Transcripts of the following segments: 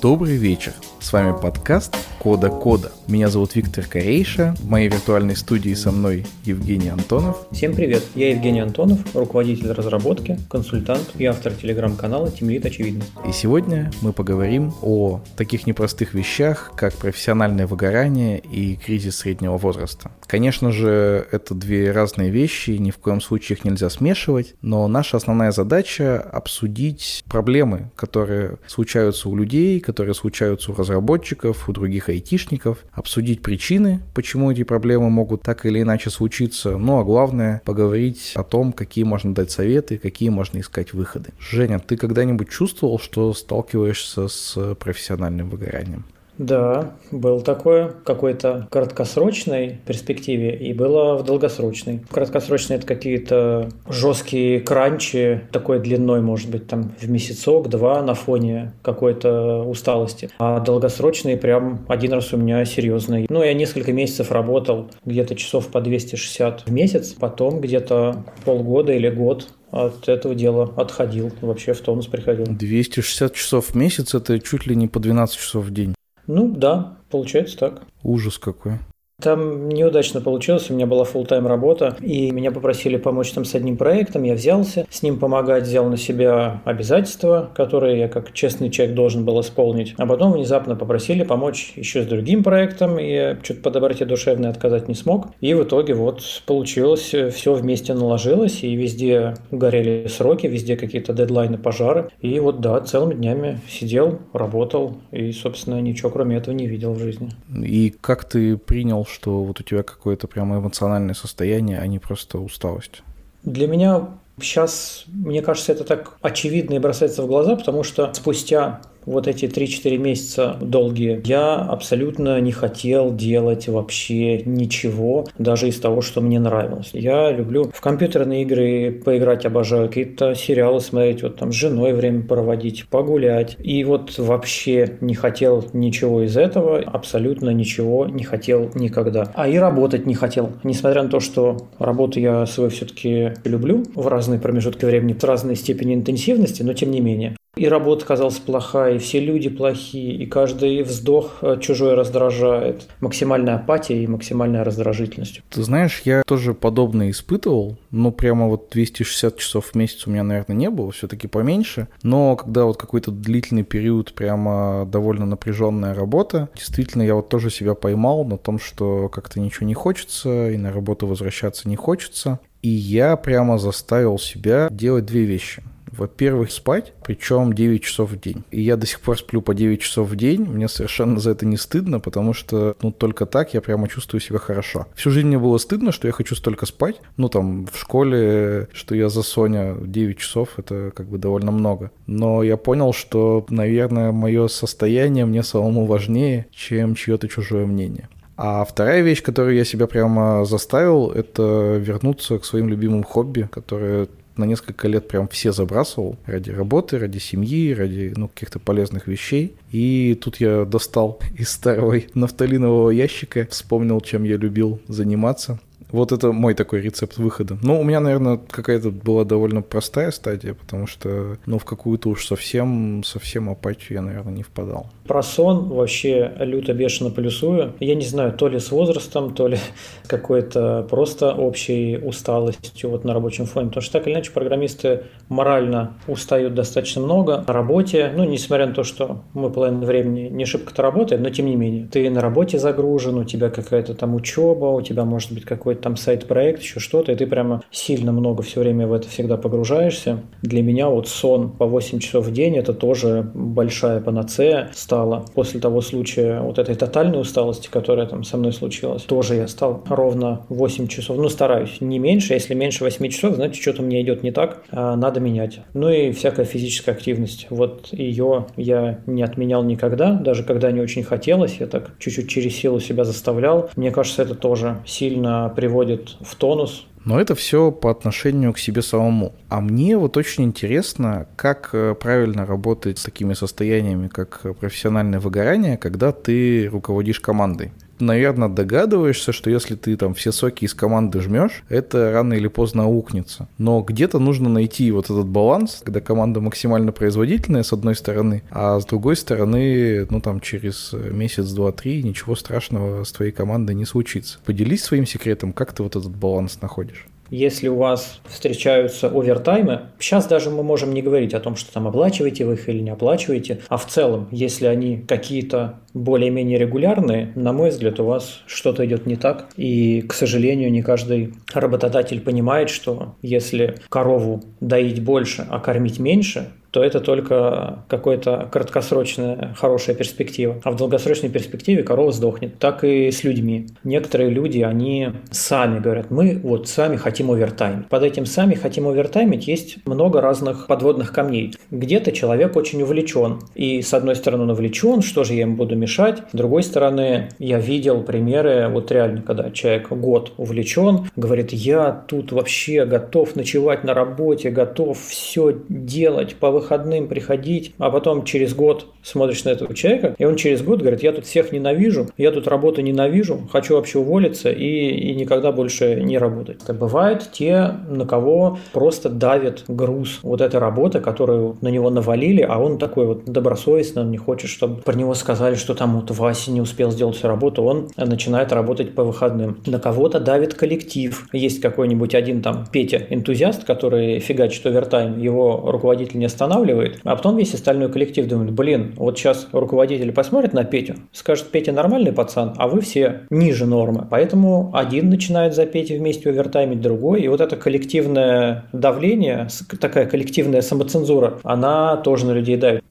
Добрый вечер. С вами подкаст Кода Кода. Меня зовут Виктор Корейша. В моей виртуальной студии со мной Евгений Антонов. Всем привет. Я Евгений Антонов, руководитель разработки, консультант и автор телеграм-канала Тимлит Очевидность. И сегодня мы поговорим о таких непростых вещах, как профессиональное выгорание и кризис среднего возраста. Конечно же, это две разные вещи, ни в коем случае их нельзя смешивать, но наша основная задача обсудить проблемы, которые случаются у людей, которые случаются у разработчиков, у других айтишников, обсудить причины, почему эти проблемы могут так или иначе случиться, ну а главное поговорить о том, какие можно дать советы, какие можно искать выходы. Женя, ты когда-нибудь чувствовал, что сталкиваешься с профессиональным выгоранием? Да, был такое какой-то краткосрочной перспективе и было в долгосрочной. Краткосрочные это какие-то жесткие кранчи, такой длиной, может быть, там в месяцок-два на фоне какой-то усталости. А долгосрочные прям один раз у меня серьезный. Ну, я несколько месяцев работал, где-то часов по 260 в месяц, потом где-то полгода или год от этого дела отходил, вообще в тонус приходил. 260 часов в месяц – это чуть ли не по 12 часов в день. Ну да, получается так. Ужас какой. Там неудачно получилось, у меня была full-time работа, и меня попросили помочь там с одним проектом, я взялся, с ним помогать, взял на себя обязательства, которые я как честный человек должен был исполнить, а потом внезапно попросили помочь еще с другим проектом, и я что-то по доброте душевной отказать не смог, и в итоге вот получилось, все вместе наложилось, и везде горели сроки, везде какие-то дедлайны, пожары, и вот да, целыми днями сидел, работал, и, собственно, ничего кроме этого не видел в жизни. И как ты принял что вот у тебя какое-то прямо эмоциональное состояние, а не просто усталость? Для меня сейчас, мне кажется, это так очевидно и бросается в глаза, потому что спустя вот эти 3-4 месяца долгие, я абсолютно не хотел делать вообще ничего, даже из того, что мне нравилось. Я люблю в компьютерные игры поиграть, обожаю какие-то сериалы смотреть, вот там с женой время проводить, погулять. И вот вообще не хотел ничего из этого, абсолютно ничего не хотел никогда. А и работать не хотел. Несмотря на то, что работу я свою все-таки люблю в разные промежутки времени, в разной степени интенсивности, но тем не менее. И работа казалась плохая, и все люди плохие, и каждый вздох э, чужой раздражает. Максимальная апатия и максимальная раздражительность. Ты знаешь, я тоже подобное испытывал, но прямо вот 260 часов в месяц у меня, наверное, не было, все-таки поменьше. Но когда вот какой-то длительный период, прямо довольно напряженная работа, действительно, я вот тоже себя поймал на том, что как-то ничего не хочется, и на работу возвращаться не хочется. И я прямо заставил себя делать две вещи. Во-первых, спать, причем 9 часов в день. И я до сих пор сплю по 9 часов в день, мне совершенно за это не стыдно, потому что, ну, только так я прямо чувствую себя хорошо. Всю жизнь мне было стыдно, что я хочу столько спать. Ну, там, в школе, что я за Соня 9 часов, это как бы довольно много. Но я понял, что, наверное, мое состояние мне самому важнее, чем чье-то чужое мнение. А вторая вещь, которую я себя прямо заставил, это вернуться к своим любимым хобби, которые на несколько лет прям все забрасывал ради работы, ради семьи, ради ну, каких-то полезных вещей. И тут я достал из старого нафталинового ящика, вспомнил, чем я любил заниматься. Вот это мой такой рецепт выхода. Ну, у меня, наверное, какая-то была довольно простая стадия, потому что, ну, в какую-то уж совсем, совсем апатию я, наверное, не впадал. Про сон вообще люто бешено плюсую. Я не знаю, то ли с возрастом, то ли какой-то просто общей усталостью вот на рабочем фоне. Потому что так или иначе программисты морально устают достаточно много на работе. Ну, несмотря на то, что мы половину времени не шибко-то работаем, но тем не менее. Ты на работе загружен, у тебя какая-то там учеба, у тебя может быть какой-то там сайт-проект, еще что-то, и ты прямо сильно много все время в это всегда погружаешься. Для меня вот сон по 8 часов в день – это тоже большая панацея стала. После того случая вот этой тотальной усталости, которая там со мной случилась, тоже я стал ровно 8 часов. Ну, стараюсь не меньше. Если меньше 8 часов, значит, что-то мне идет не так, а надо менять. Ну и всякая физическая активность. Вот ее я не отменял никогда, даже когда не очень хотелось, я так чуть-чуть через силу себя заставлял. Мне кажется, это тоже сильно приводит приводит в тонус. Но это все по отношению к себе самому. А мне вот очень интересно, как э, правильно работать с такими состояниями, как профессиональное выгорание, когда ты руководишь командой. Наверное, догадываешься, что если ты там все соки из команды жмешь, это рано или поздно аукнется. Но где-то нужно найти вот этот баланс, когда команда максимально производительная, с одной стороны, а с другой стороны, ну там через месяц, два, три ничего страшного с твоей командой не случится. Поделись своим секретом, как ты вот этот баланс находишь? Если у вас встречаются овертаймы, сейчас даже мы можем не говорить о том, что там оплачиваете вы их или не оплачиваете, а в целом, если они какие-то более-менее регулярные, на мой взгляд, у вас что-то идет не так. И, к сожалению, не каждый работодатель понимает, что если корову доить больше, а кормить меньше, то это только какая-то краткосрочная хорошая перспектива. А в долгосрочной перспективе корова сдохнет. Так и с людьми. Некоторые люди, они сами говорят, мы вот сами хотим овертайм. Под этим сами хотим овертаймить есть много разных подводных камней. Где-то человек очень увлечен. И с одной стороны он увлечен, что же я ему буду мешать. С другой стороны, я видел примеры, вот реально, когда человек год увлечен, говорит, я тут вообще готов ночевать на работе, готов все делать по выходным приходить, а потом через год смотришь на этого человека, и он через год говорит, я тут всех ненавижу, я тут работу ненавижу, хочу вообще уволиться и, и никогда больше не работать. Это бывают те, на кого просто давит груз вот эта работа, которую на него навалили, а он такой вот добросовестный, он не хочет, чтобы про него сказали, что там вот Вася не успел сделать всю работу, он начинает работать по выходным. На кого-то давит коллектив. Есть какой-нибудь один там Петя, энтузиаст, который фигачит овертайм, его руководитель не останавливает, а потом весь остальной коллектив думает, блин, вот сейчас руководитель посмотрит на Петю, скажет, Петя нормальный пацан, а вы все ниже нормы. Поэтому один начинает за Петю вместе овертаймить другой, и вот это коллективное давление, такая коллективная самоцензура, она тоже на людей давит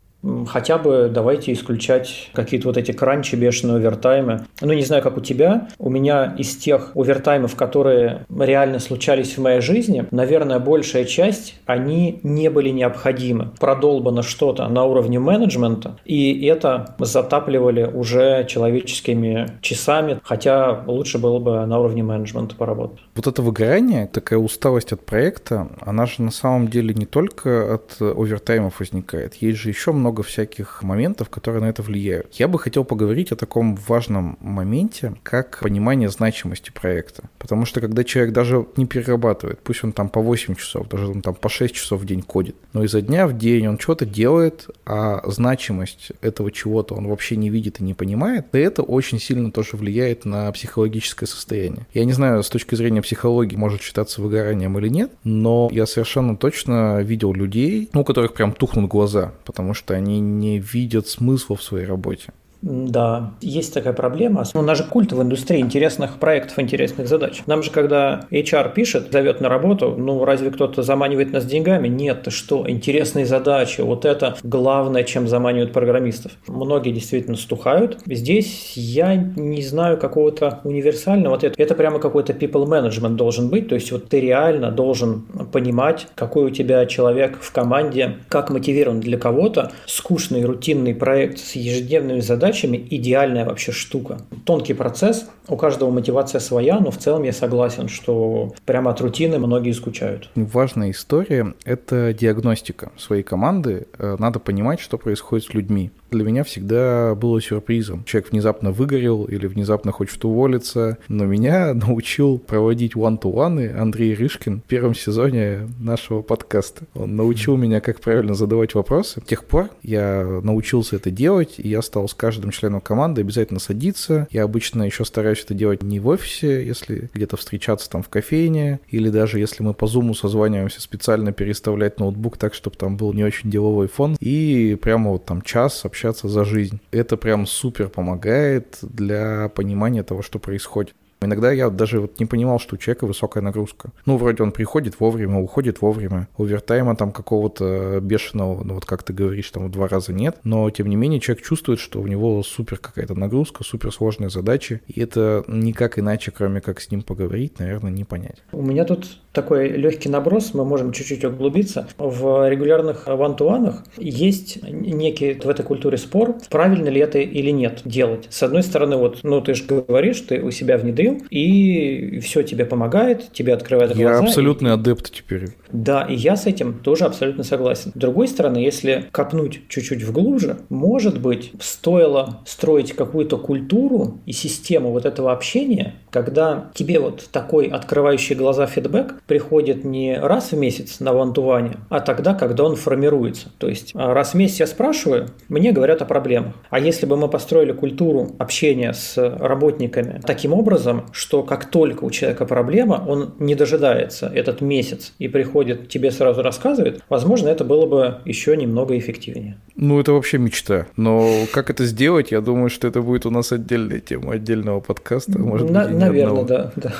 хотя бы давайте исключать какие-то вот эти кранчи, бешеные овертаймы. Ну, не знаю, как у тебя. У меня из тех овертаймов, которые реально случались в моей жизни, наверное, большая часть, они не были необходимы. Продолбано что-то на уровне менеджмента, и это затапливали уже человеческими часами, хотя лучше было бы на уровне менеджмента поработать. Вот это выгорание, такая усталость от проекта, она же на самом деле не только от овертаймов возникает. Есть же еще много много всяких моментов, которые на это влияют. Я бы хотел поговорить о таком важном моменте, как понимание значимости проекта. Потому что когда человек даже не перерабатывает, пусть он там по 8 часов, даже он там по 6 часов в день кодит, но изо дня в день он что-то делает, а значимость этого чего-то он вообще не видит и не понимает, и это очень сильно тоже влияет на психологическое состояние. Я не знаю, с точки зрения психологии может считаться выгоранием или нет, но я совершенно точно видел людей, у которых прям тухнут глаза, потому что они не видят смысла в своей работе. Да, есть такая проблема. У нас же культ в индустрии интересных проектов, интересных задач. Нам же, когда HR пишет, зовет на работу, ну, разве кто-то заманивает нас деньгами? Нет, ты что, интересные задачи. Вот это главное, чем заманивают программистов. Многие действительно стухают. Здесь я не знаю какого-то универсального ответа. Это прямо какой-то people management должен быть. То есть вот ты реально должен понимать, какой у тебя человек в команде, как мотивирован для кого-то. Скучный рутинный проект с ежедневными задачами задачами идеальная вообще штука. Тонкий процесс, у каждого мотивация своя, но в целом я согласен, что прямо от рутины многие скучают. Важная история – это диагностика своей команды. Э, надо понимать, что происходит с людьми для меня всегда было сюрпризом. Человек внезапно выгорел или внезапно хочет уволиться, но меня научил проводить one-to-one Андрей Рышкин в первом сезоне нашего подкаста. Он научил меня, как правильно задавать вопросы. С тех пор я научился это делать, и я стал с каждым членом команды обязательно садиться. Я обычно еще стараюсь это делать не в офисе, если где-то встречаться там в кофейне, или даже если мы по зуму созваниваемся, специально переставлять ноутбук так, чтобы там был не очень деловой фон, и прямо вот там час общаться за жизнь. Это прям супер помогает для понимания того, что происходит. Иногда я даже вот не понимал, что у человека высокая нагрузка. Ну, вроде он приходит вовремя, уходит вовремя. Овертайма там какого-то бешеного, ну вот как ты говоришь, там в два раза нет. Но, тем не менее, человек чувствует, что у него супер какая-то нагрузка, супер сложные задачи. И это никак иначе, кроме как с ним поговорить, наверное, не понять. У меня тут такой легкий наброс, мы можем чуть-чуть углубиться. В регулярных вантуанах есть некий в этой культуре спор, правильно ли это или нет делать. С одной стороны, вот, ну ты же говоришь, ты у себя внедрил, и все тебе помогает, тебе открывает глаза. Я абсолютный и... адепт теперь. Да, и я с этим тоже абсолютно согласен. С другой стороны, если копнуть чуть-чуть вглубже, может быть, стоило строить какую-то культуру и систему вот этого общения, когда тебе вот такой открывающий глаза фидбэк приходит не раз в месяц на вантуване, а тогда, когда он формируется. То есть а, раз в месяц я спрашиваю, мне говорят о проблемах. А если бы мы построили культуру общения с работниками таким образом, что как только у человека проблема, он не дожидается этот месяц и приходит тебе сразу рассказывает, возможно, это было бы еще немного эффективнее. Ну, это вообще мечта. Но как это сделать, я думаю, что это будет у нас отдельная тема, отдельного подкаста. Может на, быть, наверное, да, да.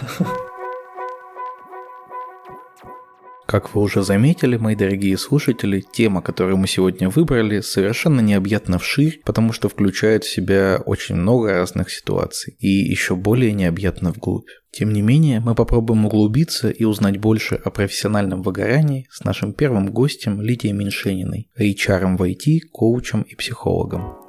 Как вы уже заметили, мои дорогие слушатели, тема, которую мы сегодня выбрали, совершенно необъятна вширь, потому что включает в себя очень много разных ситуаций и еще более необъятно вглубь. Тем не менее, мы попробуем углубиться и узнать больше о профессиональном выгорании с нашим первым гостем Лидией Меньшениной, HR в IT, коучем и психологом.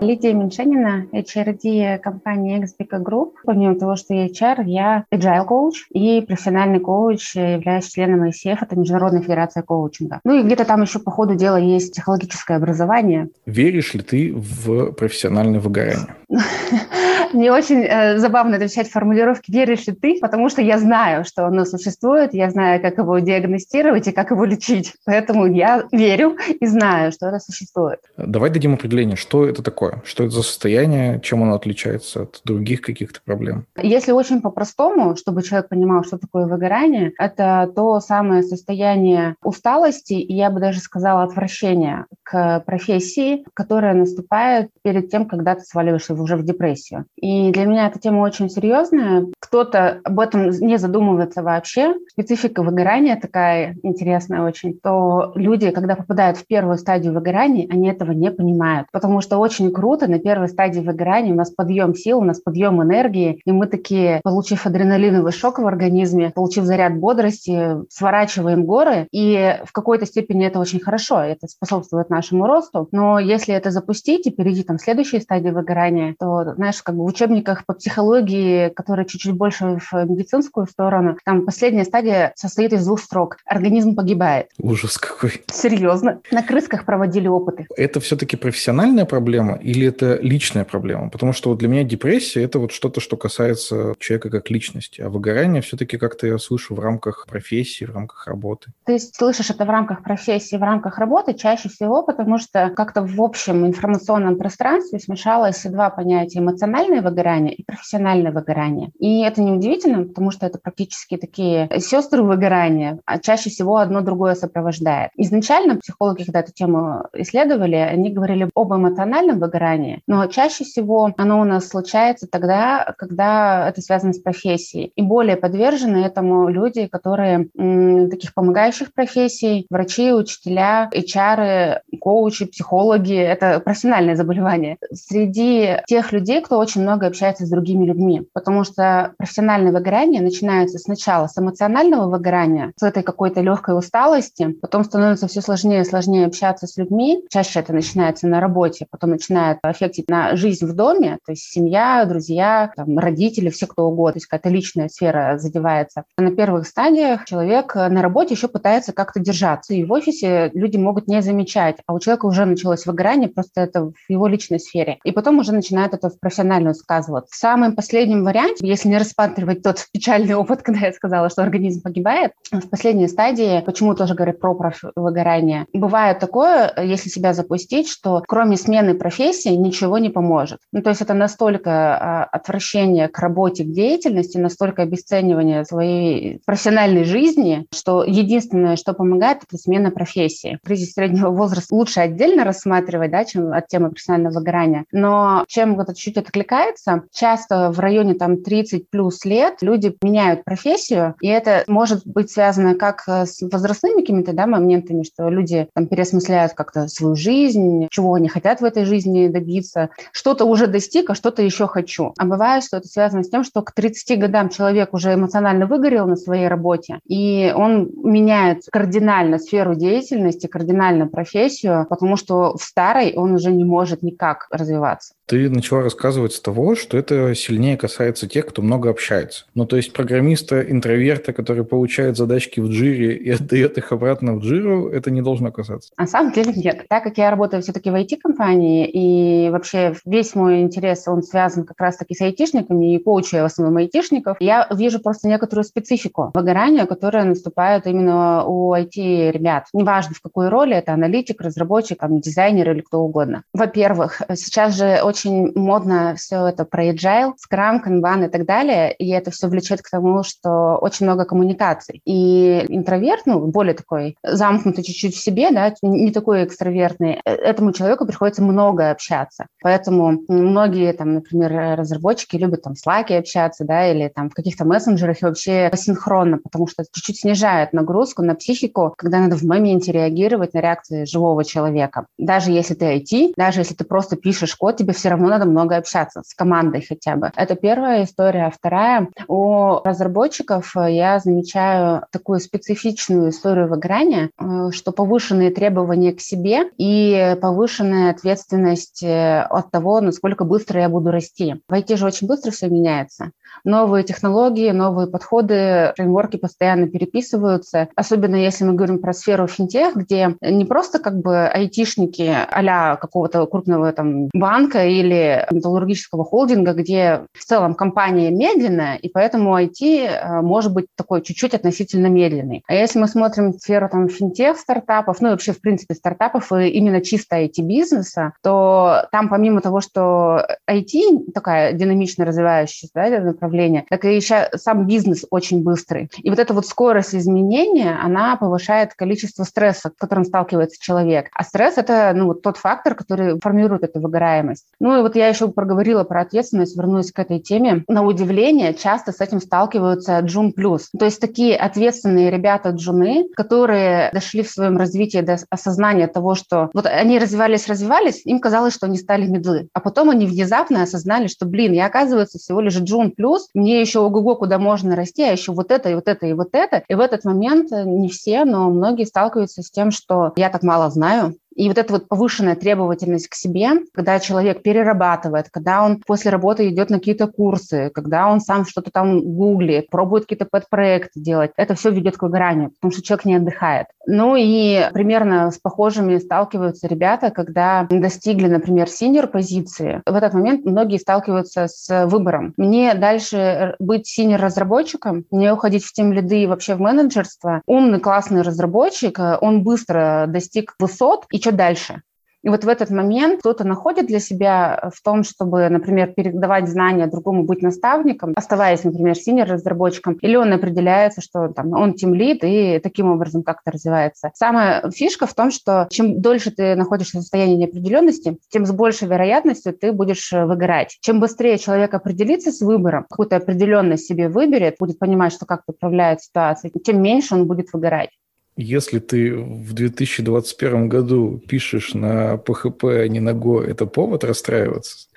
Лидия Меньшенина, HRD компании Exbica Group. Помимо того, что я HR, я agile коуч и профессиональный коуч, являюсь членом ICF, это Международная федерация коучинга. Ну и где-то там еще по ходу дела есть психологическое образование. Веришь ли ты в профессиональное выгорание? Мне очень э, забавно отвечать формулировки «веришь ли ты?», потому что я знаю, что оно существует, я знаю, как его диагностировать и как его лечить. Поэтому я верю и знаю, что это существует. Давай дадим определение, что это такое, что это за состояние, чем оно отличается от других каких-то проблем. Если очень по-простому, чтобы человек понимал, что такое выгорание, это то самое состояние усталости, и я бы даже сказала отвращения к профессии, которое наступает перед тем, когда ты сваливаешься уже в депрессию. И для меня эта тема очень серьезная. Кто-то об этом не задумывается вообще. Специфика выгорания такая интересная очень. То люди, когда попадают в первую стадию выгорания, они этого не понимают. Потому что очень круто на первой стадии выгорания у нас подъем сил, у нас подъем энергии, и мы такие, получив адреналиновый шок в организме, получив заряд бодрости, сворачиваем горы, и в какой-то степени это очень хорошо, это способствует нашему росту. Но если это запустить и перейти там в следующие стадии выгорания, то, знаешь, как бы в учебниках по психологии, которые чуть-чуть больше в медицинскую сторону, там последняя стадия состоит из двух строк. Организм погибает. Ужас какой. Серьезно. На крысках проводили опыты. Это все-таки профессиональная проблема или это личная проблема? Потому что вот для меня депрессия – это вот что-то, что касается человека как личности, а выгорание все-таки как-то я слышу в рамках профессии, в рамках работы. Ты слышишь это в рамках профессии, в рамках работы чаще всего, потому что как-то в общем информационном пространстве смешалось два понятия – эмоциональное выгорание и профессиональное выгорание. И это неудивительно, потому что это практически такие сестры выгорания, а чаще всего одно другое сопровождает. Изначально психологи, когда эту тему исследовали, они говорили об эмоциональном выгорании, но чаще всего оно у нас случается тогда, когда это связано с профессией. И более подвержены этому люди, которые м, таких помогающих профессий, врачи, учителя, HR, коучи, психологи, это профессиональное заболевание. Среди тех людей, кто очень много общается с другими людьми, потому что профессиональное выгорание начинается сначала с эмоционального выгорания, с этой какой-то легкой усталости, потом становится все сложнее и сложнее общаться с людьми, чаще это начинается на работе, потом начинает аффектить на жизнь в доме, то есть семья, друзья, там, родители, все кто угодно, то есть какая-то личная сфера задевается. На первых стадиях человек на работе еще пытается как-то держаться, и в офисе люди могут не замечать, а у человека уже началось выгорание, просто это в его личной сфере. И потом уже начинает это в профессиональную сказываться. В самом последнем варианте, если не рассматривать тот печальный опыт, когда я сказала, что организм погибает, в последней стадии, почему тоже говорят про выгорание, бывает такое, если себя запустить, что кроме смены профессии ничего не поможет. Ну, то есть это настолько а, отвращение к работе, к деятельности, настолько обесценивание своей профессиональной жизни, что единственное, что помогает, это смена профессии. Кризис среднего возраста лучше отдельно рассматривать, да, чем от темы профессионального выгорания. Но чем это чуть откликается, часто в районе там 30 плюс лет люди меняют профессию, и это может быть связано как с возрастными какими-то да, моментами, что люди там переосмысляют как-то свою жизнь, чего они хотят в этой жизни добиться, что-то уже достиг, а что-то еще хочу. А бывает, что это связано с тем, что к 30 годам человек уже эмоционально выгорел на своей работе, и он меняет кардинально сферу деятельности, кардинально профессию, потому что в старой он уже не может никак развиваться. Ты начала рассказывать с того, что это сильнее касается тех, кто много общается. Ну, то есть программиста, интроверта, который получает задачки в джире и отдает их обратно в джиру, это не должно касаться. На самом деле нет. Так как я работаю все-таки в IT-компании, и вообще весь мой интерес, он связан как раз-таки с айтишниками, и коучу я в основном айтишников, я вижу просто некоторую специфику выгорания, которая наступает именно у IT-ребят. Неважно, в какой роли, это аналитик, разработчик, там, или кто угодно. Во-первых, сейчас же очень модно все это про agile, Scrum, Kanban и так далее, и это все влечет к тому, что очень много коммуникаций. И интроверт, ну, более такой замкнутый чуть-чуть в себе, да, не такой экстравертный, э, этому человеку приходится много общаться. Поэтому многие, там, например, разработчики любят там в Slack общаться, да, или там в каких-то мессенджерах и вообще асинхронно, потому что чуть-чуть снижает нагрузку на психику, когда надо в моменте реагировать на реакции живого человека. Даже если ты IT, даже если ты просто пишешь код, тебе все равно надо много общаться с командой хотя бы. Это первая история. А вторая, у разработчиков я замечаю такую специфичную историю выгорания, э, что повышенные требования к себе и повышенная ответственность э, от того, насколько быстро я буду расти. В IT же очень быстро все меняется новые технологии, новые подходы, фреймворки постоянно переписываются. Особенно если мы говорим про сферу финтех, где не просто как бы айтишники а какого-то крупного там банка или металлургического холдинга, где в целом компания медленная, и поэтому IT э, может быть такой чуть-чуть относительно медленный. А если мы смотрим сферу там финтех стартапов, ну и вообще в принципе стартапов и именно чисто IT-бизнеса, то там помимо того, что IT такая динамично развивающаяся да, направления, так и еще сам бизнес очень быстрый. И вот эта вот скорость изменения, она повышает количество стресса, с которым сталкивается человек. А стресс – это ну, вот тот фактор, который формирует эту выгораемость. Ну и вот я еще проговорила про ответственность, вернусь к этой теме. На удивление, часто с этим сталкиваются джун плюс. То есть такие ответственные ребята-джуны, которые дошли в своем развитии до осознания того, что вот они развивались, развивались, им казалось, что они стали медлы. А потом они внезапно осознали, что, блин, я, оказывается, всего лишь джун плюс, плюс, мне еще ого-го, куда можно расти, а еще вот это, и вот это, и вот это. И в этот момент э, не все, но многие сталкиваются с тем, что я так мало знаю, znajo. И вот эта вот повышенная требовательность к себе, когда человек перерабатывает, когда он после работы идет на какие-то курсы, когда он сам что-то там гуглит, пробует какие-то подпроекты делать, это все ведет к выгоранию, потому что человек не отдыхает. Ну и примерно с похожими сталкиваются ребята, когда достигли, например, синьор позиции. В этот момент многие сталкиваются с выбором. Мне дальше быть синьор разработчиком, мне уходить в тем лиды и вообще в менеджерство. Умный, классный разработчик, он быстро достиг высот, и что дальше? И вот в этот момент кто-то находит для себя в том, чтобы, например, передавать знания другому, быть наставником, оставаясь, например, синер-разработчиком, или он определяется, что там, он тимлит и таким образом как-то развивается. Самая фишка в том, что чем дольше ты находишься в состоянии неопределенности, тем с большей вероятностью ты будешь выгорать. Чем быстрее человек определится с выбором, какую-то определенность себе выберет, будет понимать, что как-то управляет ситуацией, тем меньше он будет выгорать. Если ты в 2021 году пишешь на PHP, а не на Go, это повод расстраиваться?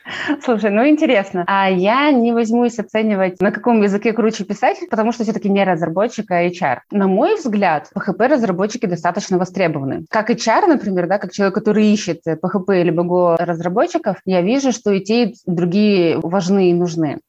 Слушай, ну интересно. А я не возьмусь оценивать, на каком языке круче писать, потому что все-таки не разработчик, а HR. На мой взгляд, PHP-разработчики достаточно востребованы. Как HR, например, да, как человек, который ищет PHP или Go разработчиков, я вижу, что и те, и другие важны и нужны.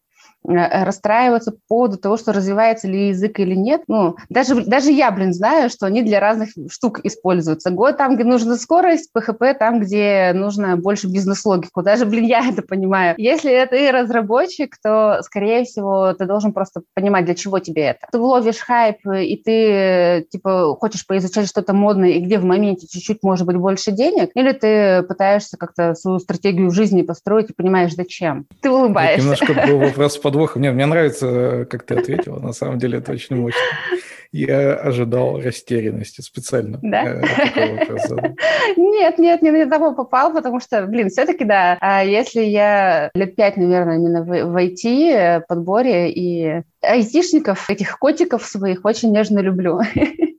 Э, расстраиваться по поводу того, что развивается ли язык или нет. Ну, даже, даже я, блин, знаю, что они для разных штук используются. Go там, где нужна скорость, PHP там, где нужно больше бизнес-логику. Даже, блин, я это понимаю. Если и разработчик, то, скорее всего, ты должен просто понимать, для чего тебе это. Ты ловишь хайп, и ты, типа, хочешь поизучать что-то модное, и где в моменте чуть-чуть, может быть, больше денег, или ты пытаешься как-то свою стратегию жизни построить и понимаешь, зачем. Ты улыбаешься. немножко был вопрос подвохом. Нет, мне нравится, как ты ответила. На самом деле это очень мощно. Я ожидал растерянности специально. Да? Э, нет, нет, не на того попал, потому что, блин, все-таки, да, а если я лет пять, наверное, именно в, в IT, подборе и айтишников, этих котиков своих очень нежно люблю.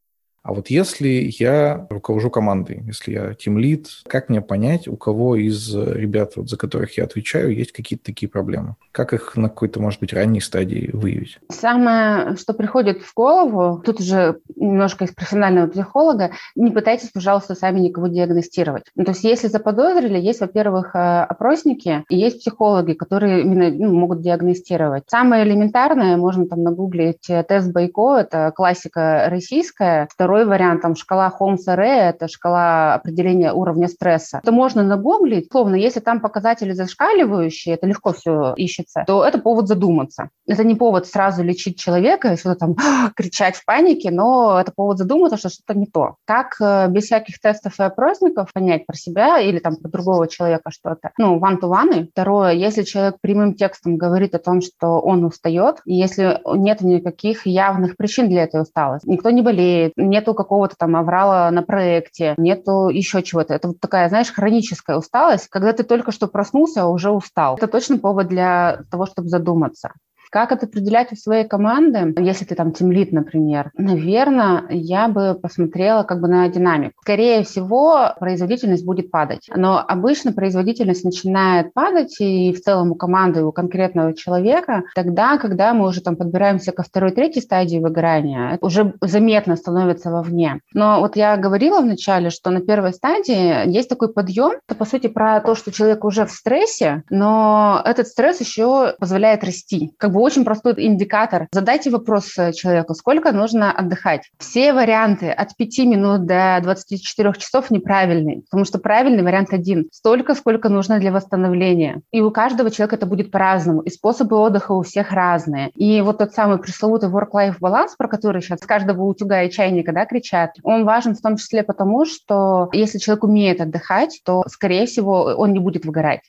А вот если я руковожу командой, если я тимлид, как мне понять, у кого из ребят, вот, за которых я отвечаю, есть какие-то такие проблемы? Как их на какой-то, может быть, ранней стадии выявить? Самое, что приходит в голову, тут уже немножко из профессионального психолога, не пытайтесь, пожалуйста, сами никого диагностировать. Ну, то есть если заподозрили, есть, во-первых, э, опросники, и есть психологи, которые именно ну, могут диагностировать. Самое элементарное, можно там нагуглить э, тест Байко, это классика российская. Вариант, там, шкала Холмса-Ре, это шкала определения уровня стресса. Это можно нагуглить. Словно, если там показатели зашкаливающие, это легко все ищется, то это повод задуматься. Это не повод сразу лечить человека и что-то там кричать в панике, но это повод задуматься, что что-то не то. Как э, без всяких тестов и опросников понять про себя или там про другого человека что-то? Ну, one-to-one. Второе, если человек прямым текстом говорит о том, что он устает, если нет никаких явных причин для этой усталости, никто не болеет, нету какого-то там аврала на проекте, нету еще чего-то. Это вот такая, знаешь, хроническая усталость, когда ты только что проснулся, а уже устал. Это точно повод для того, чтобы задуматься. Как это определять у своей команды, если ты там тимлит, например? Наверное, я бы посмотрела как бы на динамику. Скорее всего, производительность будет падать. Но обычно производительность начинает падать и в целом у команды, у конкретного человека, тогда, когда мы уже там подбираемся ко второй, третьей стадии выгорания, это уже заметно становится вовне. Но вот я говорила вначале, что на первой стадии есть такой подъем. Это, по сути, про то, что человек уже в стрессе, но этот стресс еще позволяет расти. Как бы очень простой индикатор. Задайте вопрос э, человеку, сколько нужно отдыхать. Все варианты от 5 минут до 24 часов неправильные, потому что правильный вариант один. Столько, сколько нужно для восстановления. И у каждого человека это будет по-разному. И способы отдыха у всех разные. И вот тот самый пресловутый work-life баланс, про который сейчас с каждого утюга и чайника да, кричат, он важен в том числе потому, что если человек умеет отдыхать, то, скорее всего, он не будет выгорать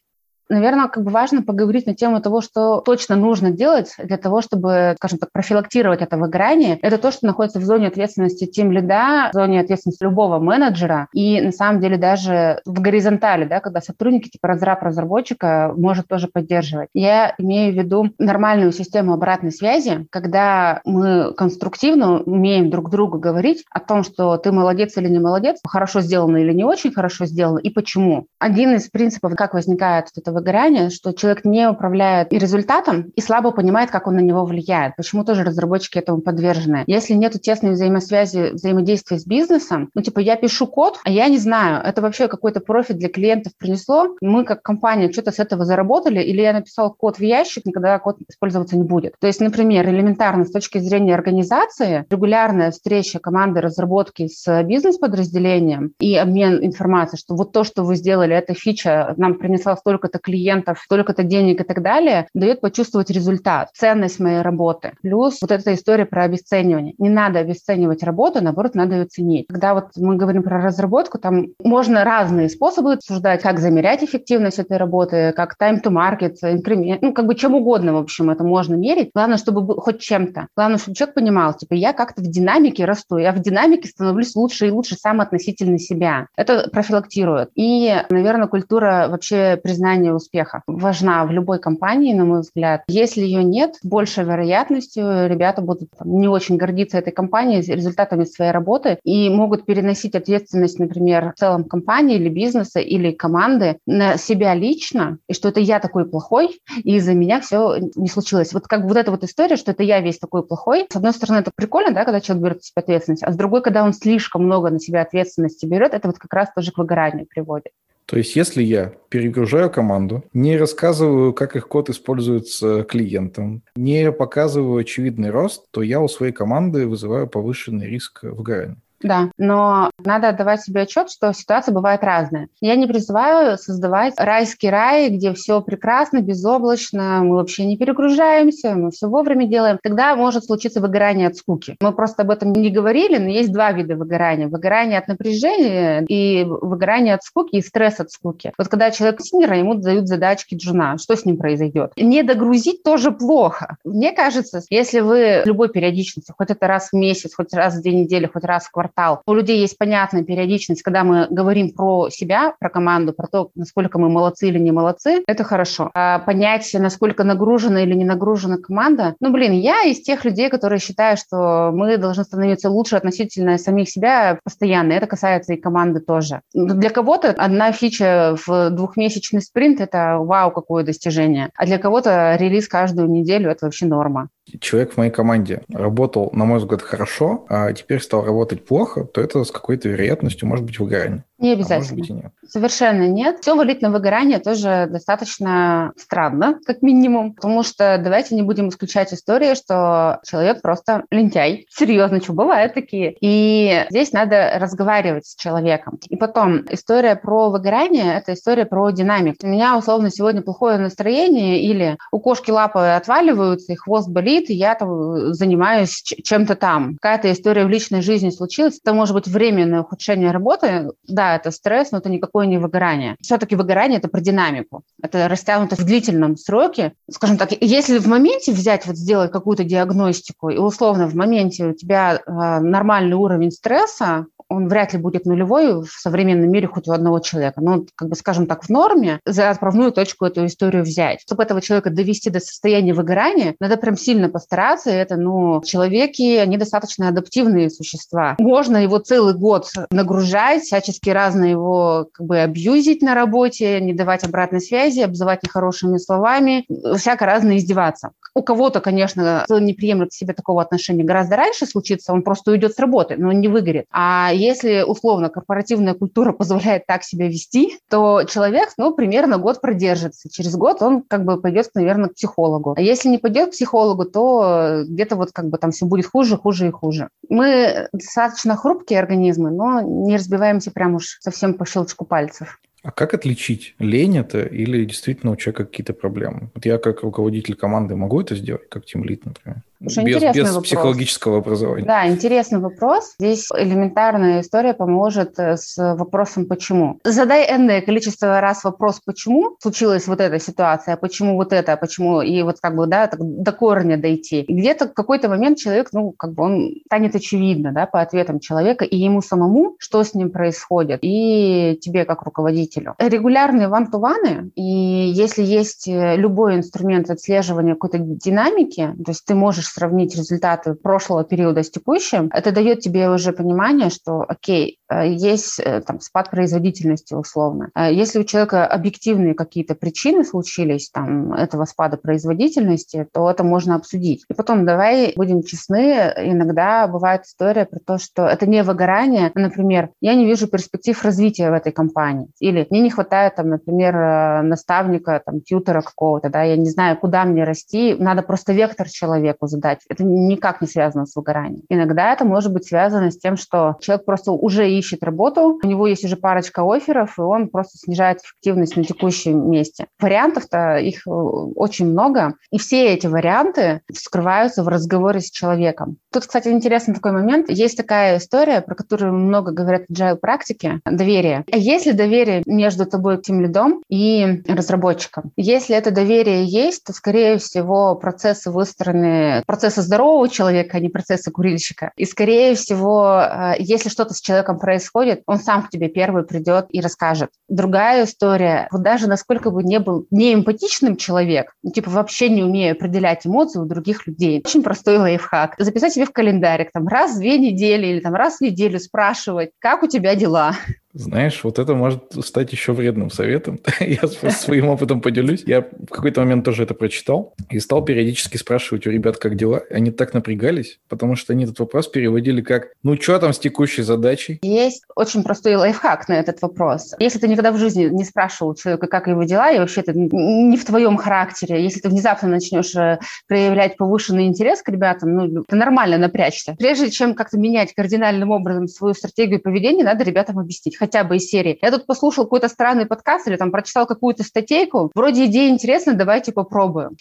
наверное, как бы важно поговорить на тему того, что точно нужно делать для того, чтобы, скажем так, профилактировать это выгорание. Это то, что находится в зоне ответственности тем лида, в зоне ответственности любого менеджера. И на самом деле даже в горизонтали, да, когда сотрудники типа разраб разработчика может тоже поддерживать. Я имею в виду нормальную систему обратной связи, когда мы конструктивно умеем друг другу говорить о том, что ты молодец или не молодец, хорошо сделано или не очень хорошо сделано, и почему. Один из принципов, как возникает это выгорания, что человек не управляет и результатом, и слабо понимает, как он на него влияет. Почему тоже разработчики этому подвержены? Если нет тесной взаимосвязи, взаимодействия с бизнесом, ну, типа, я пишу код, а я не знаю, это вообще какой-то профит для клиентов принесло, мы как компания что-то с этого заработали, или я написал код в ящик, никогда код использоваться не будет. То есть, например, элементарно с точки зрения организации, регулярная встреча команды разработки с бизнес-подразделением и обмен информацией, что вот то, что вы сделали, эта фича нам принесла столько-то клиентов, столько-то денег и так далее, дает почувствовать результат, ценность моей работы. Плюс вот эта история про обесценивание. Не надо обесценивать работу, наоборот, надо ее ценить. Когда вот мы говорим про разработку, там можно разные способы обсуждать, как замерять эффективность этой работы, как time to market, инкремент, ну, как бы чем угодно, в общем, это можно мерить. Главное, чтобы хоть чем-то. Главное, чтобы человек понимал, типа, я как-то в динамике расту, я в динамике становлюсь лучше и лучше сам относительно себя. Это профилактирует. И, наверное, культура вообще признания успеха важна в любой компании, на мой взгляд. Если ее нет, большей вероятностью ребята будут не очень гордиться этой компанией, результатами своей работы и могут переносить ответственность, например, в целом компании или бизнеса или команды на себя лично, и что это я такой плохой, и из-за меня все не случилось. Вот как вот эта вот история, что это я весь такой плохой. С одной стороны, это прикольно, да, когда человек берет на себя ответственность, а с другой, когда он слишком много на себя ответственности берет, это вот как раз тоже к выгоранию приводит. То есть, если я перегружаю команду, не рассказываю, как их код используется клиентам, не показываю очевидный рост, то я у своей команды вызываю повышенный риск выгорания. Да, но надо отдавать себе отчет, что ситуация бывает разная. Я не призываю создавать райский рай, где все прекрасно, безоблачно, мы вообще не перегружаемся, мы все вовремя делаем. Тогда может случиться выгорание от скуки. Мы просто об этом не говорили, но есть два вида выгорания. Выгорание от напряжения и выгорание от скуки и стресс от скуки. Вот когда человек синера, ему дают задачки джуна, что с ним произойдет? Не догрузить тоже плохо. Мне кажется, если вы любой периодичностью, хоть это раз в месяц, хоть раз в две недели, хоть раз в квартал, портал. У людей есть понятная периодичность, когда мы говорим про себя, про команду, про то, насколько мы молодцы или не молодцы, это хорошо. А понять, насколько нагружена или не нагружена команда, ну, блин, я из тех людей, которые считают, что мы должны становиться лучше относительно самих себя постоянно. Это касается и команды тоже. Для кого-то одна фича в двухмесячный спринт – это вау, какое достижение. А для кого-то релиз каждую неделю – это вообще норма человек в моей команде работал, на мой взгляд, хорошо, а теперь стал работать плохо, то это с какой-то вероятностью может быть выгорание. Не обязательно. А быть и нет. Совершенно нет. Все валить на выгорание тоже достаточно странно, как минимум, потому что давайте не будем исключать истории, что человек просто лентяй. Серьезно, что бывают такие. И здесь надо разговаривать с человеком. И потом, история про выгорание – это история про динамику. У меня, условно, сегодня плохое настроение или у кошки лапы отваливаются, и хвост болит, и я там занимаюсь чем-то там. Какая-то история в личной жизни случилась, это может быть временное ухудшение работы, да, это стресс, но это никакое не выгорание. Все-таки выгорание – это про динамику. Это растянуто в длительном сроке. Скажем так, если в моменте взять, вот сделать какую-то диагностику, и условно в моменте у тебя э, нормальный уровень стресса, он вряд ли будет нулевой в современном мире хоть у одного человека. Но, как бы, скажем так, в норме за отправную точку эту историю взять. Чтобы этого человека довести до состояния выгорания, надо прям сильно постараться. Это, ну, человеки, они достаточно адаптивные существа. Можно его целый год нагружать, всячески разно его как бы абьюзить на работе, не давать обратной связи, обзывать нехорошими словами, всяко разно издеваться. У кого-то, конечно, не приемлет к себе такого отношения гораздо раньше случится, он просто уйдет с работы, но не выгорит. А если, условно, корпоративная культура позволяет так себя вести, то человек, ну, примерно год продержится. Через год он как бы пойдет, наверное, к психологу. А если не пойдет к психологу, то где-то вот как бы там все будет хуже, хуже и хуже. Мы достаточно хрупкие организмы, но не разбиваемся прям уж совсем по щелчку пальцев. А как отличить, лень это или действительно у человека какие-то проблемы? Вот я как руководитель команды могу это сделать, как тимлит, например? Слушай, без, без вопрос. психологического образования. Да, интересный вопрос. Здесь элементарная история поможет э, с вопросом «почему?». Задай энное количество раз вопрос «почему?». Случилась вот эта ситуация, почему вот это, почему? И вот как бы, да, так, до корня дойти. Где-то в какой-то момент человек, ну, как бы он станет очевидно, да, по ответам человека и ему самому, что с ним происходит, и тебе как руководителю. Регулярные ван-ту-ваны, и если есть э, любой инструмент отслеживания какой-то динамики, то есть ты можешь сравнить результаты прошлого периода с текущим, это дает тебе уже понимание, что, окей, э, есть э, там спад производительности условно. Э, если у человека объективные какие-то причины случились там этого спада производительности, то это можно обсудить. И потом давай будем честны, иногда бывает история про то, что это не выгорание. Например, я не вижу перспектив развития в этой компании. Или мне не хватает, там, например, наставника, там, тьютера какого-то, да, я не знаю, куда мне расти, надо просто вектор человеку задать задать. Это никак не связано с выгоранием. Иногда это может быть связано с тем, что человек просто уже ищет работу, у него есть уже парочка офферов, и он просто снижает эффективность на текущем месте. Вариантов-то их э, очень много, и все эти варианты скрываются в разговоре с человеком. Тут, кстати, интересный такой момент. Есть такая история, про которую много говорят в agile практике, доверие. Если доверие между тобой, тем лидом и разработчиком, если это доверие есть, то, скорее всего, процессы выстроены процесса здорового человека, а не процесса курильщика. И, скорее всего, э, если что-то с человеком происходит, он сам к тебе первый придет и расскажет. Другая история, вот даже насколько бы не был неэмпатичным человек, ну, типа вообще не умея определять эмоции у других людей, очень простой лайфхак. Записать себе в календарик там раз в две недели или там раз в неделю спрашивать, как у тебя дела, знаешь, вот это может стать еще вредным советом. Я своим опытом поделюсь. Я в какой-то момент тоже это прочитал и стал периодически спрашивать у ребят, как дела. Они так напрягались, потому что они этот вопрос переводили как «ну что там с текущей задачей?» Есть очень простой лайфхак на этот вопрос. Если ты никогда в жизни не спрашивал человека, как его дела, и вообще это не в твоем характере, если ты внезапно начнешь э, проявлять повышенный интерес к ребятам, ну, это нормально напрячься. Прежде чем как-то менять кардинальным образом свою стратегию поведения, надо ребятам объяснить хотя бы из серии. Я тут послушал какой-то странный подкаст или там прочитал какую-то статейку. Вроде идея интересная, давайте попробуем.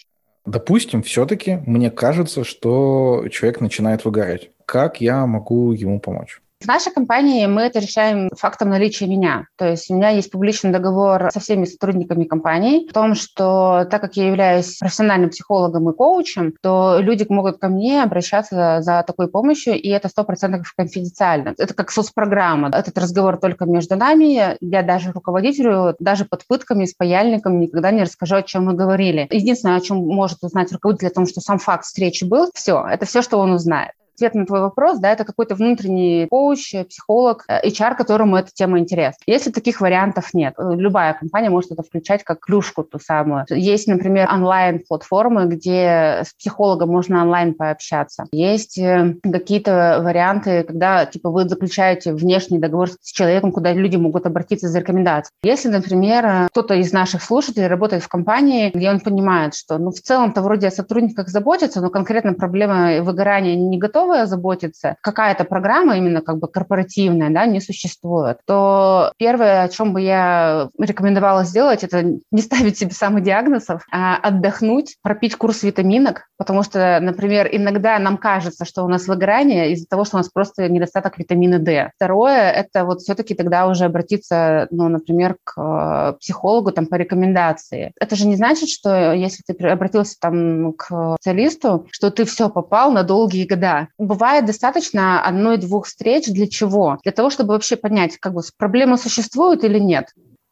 Допустим, все-таки мне кажется, что человек начинает выгорать. Как я могу ему помочь? В нашей компании мы это решаем фактом наличия меня. То есть у меня есть публичный договор со всеми сотрудниками компании о том, что так как я являюсь профессиональным психологом и коучем, то люди могут ко мне обращаться за такой помощью, и это сто процентов конфиденциально. Это как соцпрограмма. Этот разговор только между нами. Я даже руководителю, даже под пытками, с паяльником никогда не расскажу, о чем мы говорили. Единственное, о чем может узнать руководитель, о том, что сам факт встречи был, все, это все, что он узнает ответ на твой вопрос, да, это какой-то внутренний коуч, психолог, э, HR, которому эта тема интересна. Если таких вариантов нет, э, любая компания может это включать как клюшку ту самую. Есть, например, онлайн-платформы, где с психологом можно онлайн пообщаться. Есть э, какие-то варианты, когда типа вы заключаете внешний договор с человеком, куда люди могут обратиться за рекомендацией. Если, например, кто-то из наших слушателей работает в компании, где он понимает, что ну, в целом-то вроде о сотрудниках заботится, но конкретно проблема выгорания не готова готовы озаботиться, какая-то программа именно как бы корпоративная, да, не существует, то первое, о чем бы я рекомендовала сделать, это не ставить себе самодиагнозов, а отдохнуть, пропить курс витаминок, потому что, например, иногда нам кажется, что у нас выгорание из-за того, что у нас просто недостаток витамина D. Второе, это вот все-таки тогда уже обратиться, ну, например, к э, психологу там по рекомендации. Это же не значит, что если ты обратился там к специалисту, что ты все попал на долгие года бывает достаточно одной-двух встреч. Для чего? Для того, чтобы вообще понять, как бы проблема существует или нет.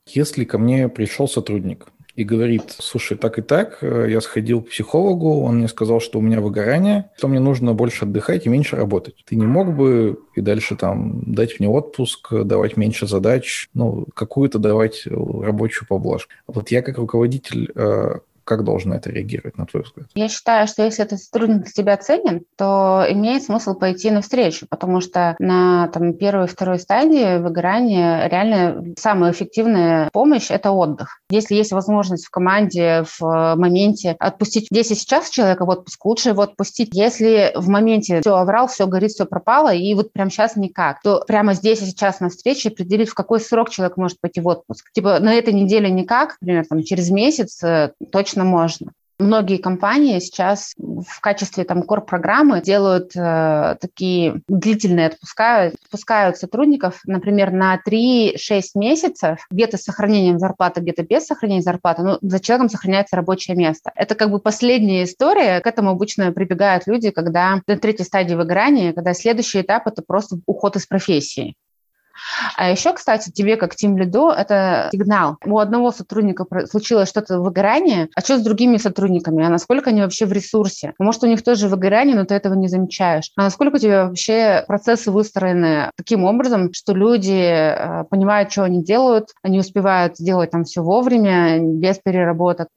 Если ко мне пришел сотрудник и говорит, слушай, так и так, э, я сходил к психологу, он мне сказал, что у меня выгорание, что мне нужно больше отдыхать и меньше работать. Ты не мог бы и дальше там дать мне отпуск, давать меньше задач, ну, какую-то давать рабочую поблажку. Вот я как руководитель э, как должен это реагировать, на твой взгляд? Я считаю, что если этот сотрудник тебя ценен, то имеет смысл пойти навстречу, потому что на там, первой и второй стадии выгорания реально самая эффективная помощь – это отдых. Если есть возможность в команде в моменте отпустить, если сейчас человека в отпуск, лучше его отпустить. Если в моменте все оврал, все горит, все пропало, и вот прямо сейчас никак, то прямо здесь и сейчас на встрече определить, в какой срок человек может пойти в отпуск. Типа на этой неделе никак, например, там, через месяц э, точно конечно, можно. Многие компании сейчас в качестве там кор-программы делают э, такие длительные отпуска, отпускают сотрудников, например, на 3-6 месяцев, где-то с сохранением зарплаты, где-то без сохранения зарплаты, но за человеком сохраняется рабочее место. Это как бы последняя история, к этому обычно прибегают люди, когда на третьей стадии выгорания, когда следующий этап – это просто уход из профессии. А еще, кстати, тебе как тим лиду это сигнал. У одного сотрудника случилось что-то выгорание, а что с другими сотрудниками? А насколько они вообще в ресурсе? Может, у них тоже выгорание, но ты этого не замечаешь. А насколько у тебя вообще процессы выстроены таким образом, что люди э, понимают, что они делают, они успевают делать там все вовремя, без переработок.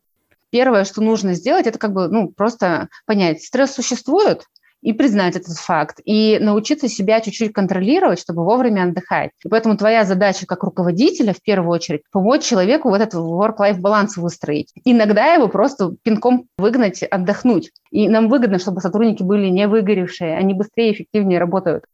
Первое, что нужно сделать, это как бы, ну, просто понять, стресс существует, и признать этот факт, и научиться себя чуть-чуть контролировать, чтобы вовремя отдыхать. И поэтому твоя задача как руководителя, в первую очередь, помочь человеку вот этот work-life баланс выстроить. Иногда его просто пинком выгнать, отдохнуть. И нам выгодно, чтобы сотрудники были не выгоревшие, они быстрее и эффективнее работают.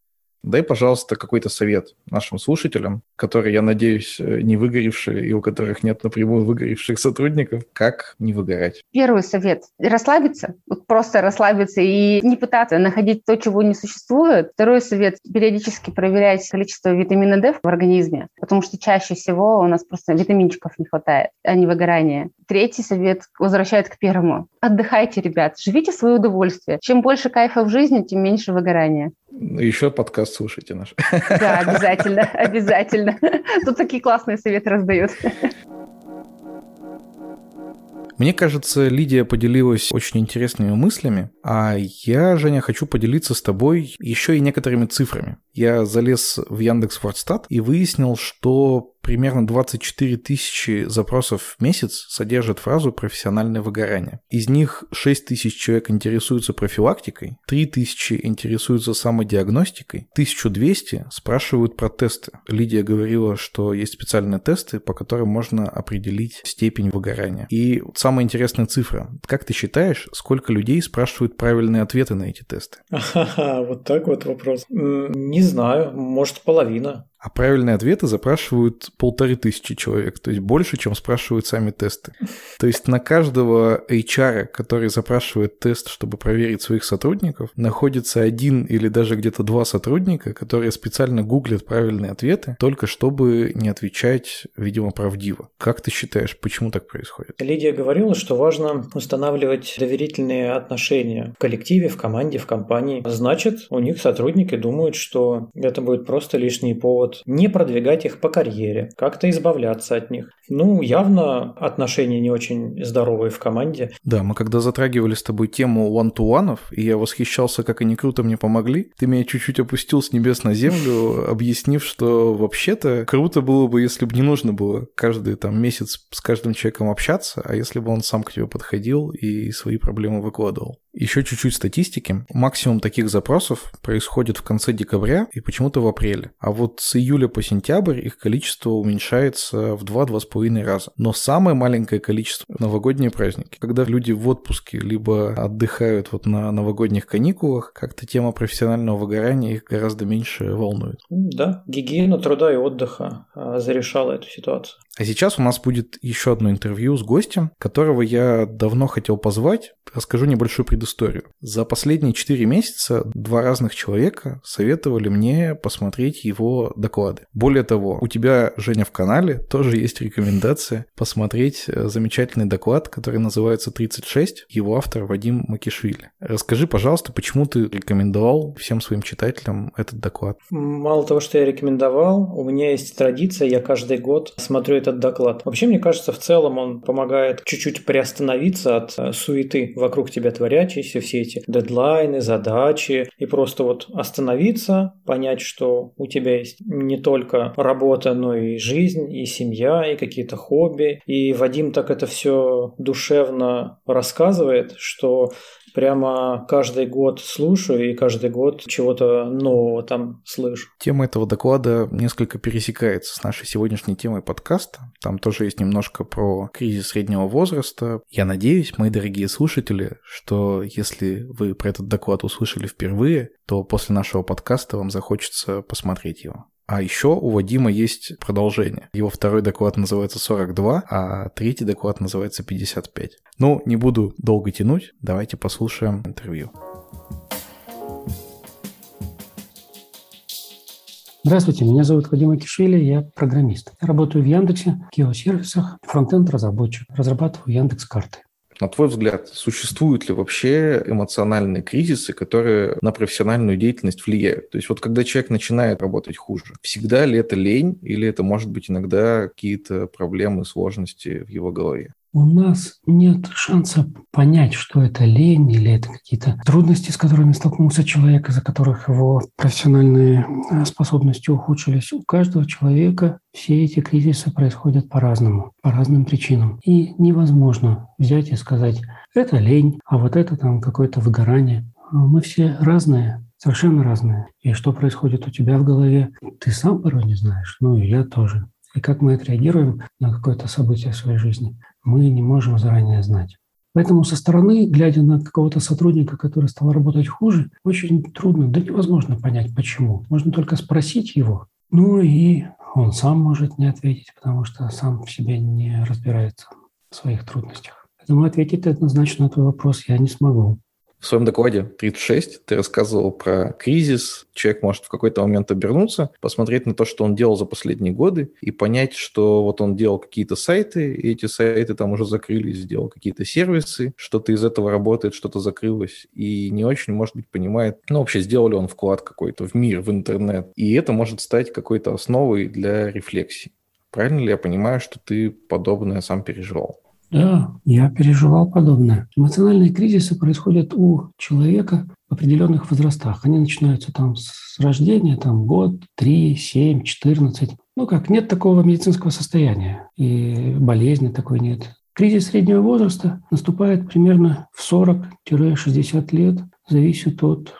Дай, пожалуйста, какой-то совет нашим слушателям, которые, я надеюсь, э, не выгоревшие и у которых нет напрямую выгоревших сотрудников, как не выгорать. Первый совет – расслабиться, вот просто расслабиться и не пытаться находить то, чего не существует. Второй совет – периодически проверять количество витамина D в организме, потому что чаще всего у нас просто витаминчиков не хватает, а не выгорание. Третий совет возвращает к первому. Отдыхайте, ребят, живите в свое удовольствие. Чем больше кайфа в жизни, тем меньше выгорания. Еще подкаст слушайте наш. Да, обязательно, обязательно. Тут такие классные советы раздают. Мне кажется, Лидия поделилась очень интересными мыслями, а я, Женя, хочу поделиться с тобой еще и некоторыми цифрами. Я залез в Яндекс Вордстат и выяснил, что примерно 24 тысячи запросов в месяц содержат фразу «профессиональное выгорание». Из них 6 тысяч человек интересуются профилактикой, 3 тысячи интересуются самодиагностикой, 1200 спрашивают про тесты. Лидия говорила, что есть специальные тесты, по которым можно определить степень выгорания. И самая интересная цифра. Как ты считаешь, сколько людей спрашивают правильные ответы на эти тесты? вот так вот вопрос. Не знаю, может половина. А правильные ответы запрашивают полторы тысячи человек, то есть больше, чем спрашивают сами тесты. То есть на каждого HR, который запрашивает тест, чтобы проверить своих сотрудников, находится один или даже где-то два сотрудника, которые специально гуглят правильные ответы, только чтобы не отвечать, видимо, правдиво. Как ты считаешь, почему так происходит? Лидия говорила, что важно устанавливать доверительные отношения в коллективе, в команде, в компании. Значит, у них сотрудники думают, что это будет просто лишний повод не продвигать их по карьере, как-то избавляться от них. Ну, явно отношения не очень здоровые в команде. Да, мы когда затрагивали с тобой тему one-to-one, и я восхищался, как они круто мне помогли, ты меня чуть-чуть опустил с небес на землю, объяснив, что вообще-то круто было бы, если бы не нужно было каждый там месяц с каждым человеком общаться, а если бы он сам к тебе подходил и свои проблемы выкладывал. Еще чуть-чуть статистики. Максимум таких запросов происходит в конце декабря и почему-то в апреле. А вот с июля по сентябрь их количество уменьшается в 2-2,5 раза. Но самое маленькое количество – новогодние праздники. Когда люди в отпуске либо отдыхают вот на новогодних каникулах, как-то тема профессионального выгорания их гораздо меньше волнует. Да, гигиена труда и отдыха а, зарешала эту ситуацию. А сейчас у нас будет еще одно интервью с гостем, которого я давно хотел позвать. Расскажу небольшую предысторию. За последние 4 месяца два разных человека советовали мне посмотреть его доклады. Более того, у тебя, Женя, в канале тоже есть рекомендация посмотреть э, замечательный доклад, который называется «36», его автор Вадим Макишвили. Расскажи, пожалуйста, почему ты рекомендовал всем своим читателям этот доклад? Мало того, что я рекомендовал, у меня есть традиция, я каждый год смотрю этот этот доклад. Вообще, мне кажется, в целом он помогает чуть-чуть приостановиться от э, суеты вокруг тебя творящейся, все эти дедлайны, задачи, и просто вот остановиться, понять, что у тебя есть не только работа, но и жизнь, и семья, и какие-то хобби. И Вадим так это все душевно рассказывает, что прямо каждый год слушаю и каждый год чего-то нового там слышу. Тема этого доклада несколько пересекается с нашей сегодняшней темой подкаста. Там тоже есть немножко про кризис среднего возраста. Я надеюсь, мои дорогие слушатели, что если вы про этот доклад услышали впервые, то после нашего подкаста вам захочется посмотреть его. А еще у Вадима есть продолжение. Его второй доклад называется 42, а третий доклад называется 55. Ну, не буду долго тянуть, давайте послушаем интервью. Здравствуйте, меня зовут Вадим Акишвили, я программист. Я работаю в Яндексе, в геосервисах, фронтенд разработчик, разрабатываю Яндекс карты. На твой взгляд, существуют ли вообще эмоциональные кризисы, которые на профессиональную деятельность влияют? То есть вот когда человек начинает работать хуже, всегда ли это лень или это может быть иногда какие-то проблемы, сложности в его голове? У нас нет шанса понять, что это лень или это какие-то трудности, с которыми столкнулся человек, из-за которых его профессиональные э, способности ухудшились. У каждого человека все эти кризисы происходят по-разному, по разным причинам. И невозможно взять и сказать, это лень, а вот это там какое-то выгорание. Мы все разные, совершенно разные. И что происходит у тебя в голове, ты сам порой не знаешь, ну и я тоже. И как мы отреагируем на какое-то событие в своей жизни, мы не можем заранее знать. Поэтому со стороны, глядя на какого-то сотрудника, который стал работать хуже, очень трудно, да невозможно понять, почему. Можно только спросить его. Ну и он сам может не ответить, потому что сам в себе не разбирается в своих трудностях. Поэтому ответить однозначно на твой вопрос я не смогу. В своем докладе 36 ты рассказывал про кризис. Человек может в какой-то момент обернуться, посмотреть на то, что он делал за последние годы, и понять, что вот он делал какие-то сайты, и эти сайты там уже закрылись, сделал какие-то сервисы, что-то из этого работает, что-то закрылось, и не очень, может быть, понимает, ну, вообще, сделал ли он вклад какой-то в мир, в интернет. И это может стать какой-то основой для рефлексии. Правильно ли я понимаю, что ты подобное сам переживал? Да, я переживал подобное. Эмоциональные кризисы происходят у человека в определенных возрастах. Они начинаются там с рождения, там год, три, семь, четырнадцать. Ну как, нет такого медицинского состояния, и болезни такой нет. Кризис среднего возраста наступает примерно в 40-60 лет, зависит от,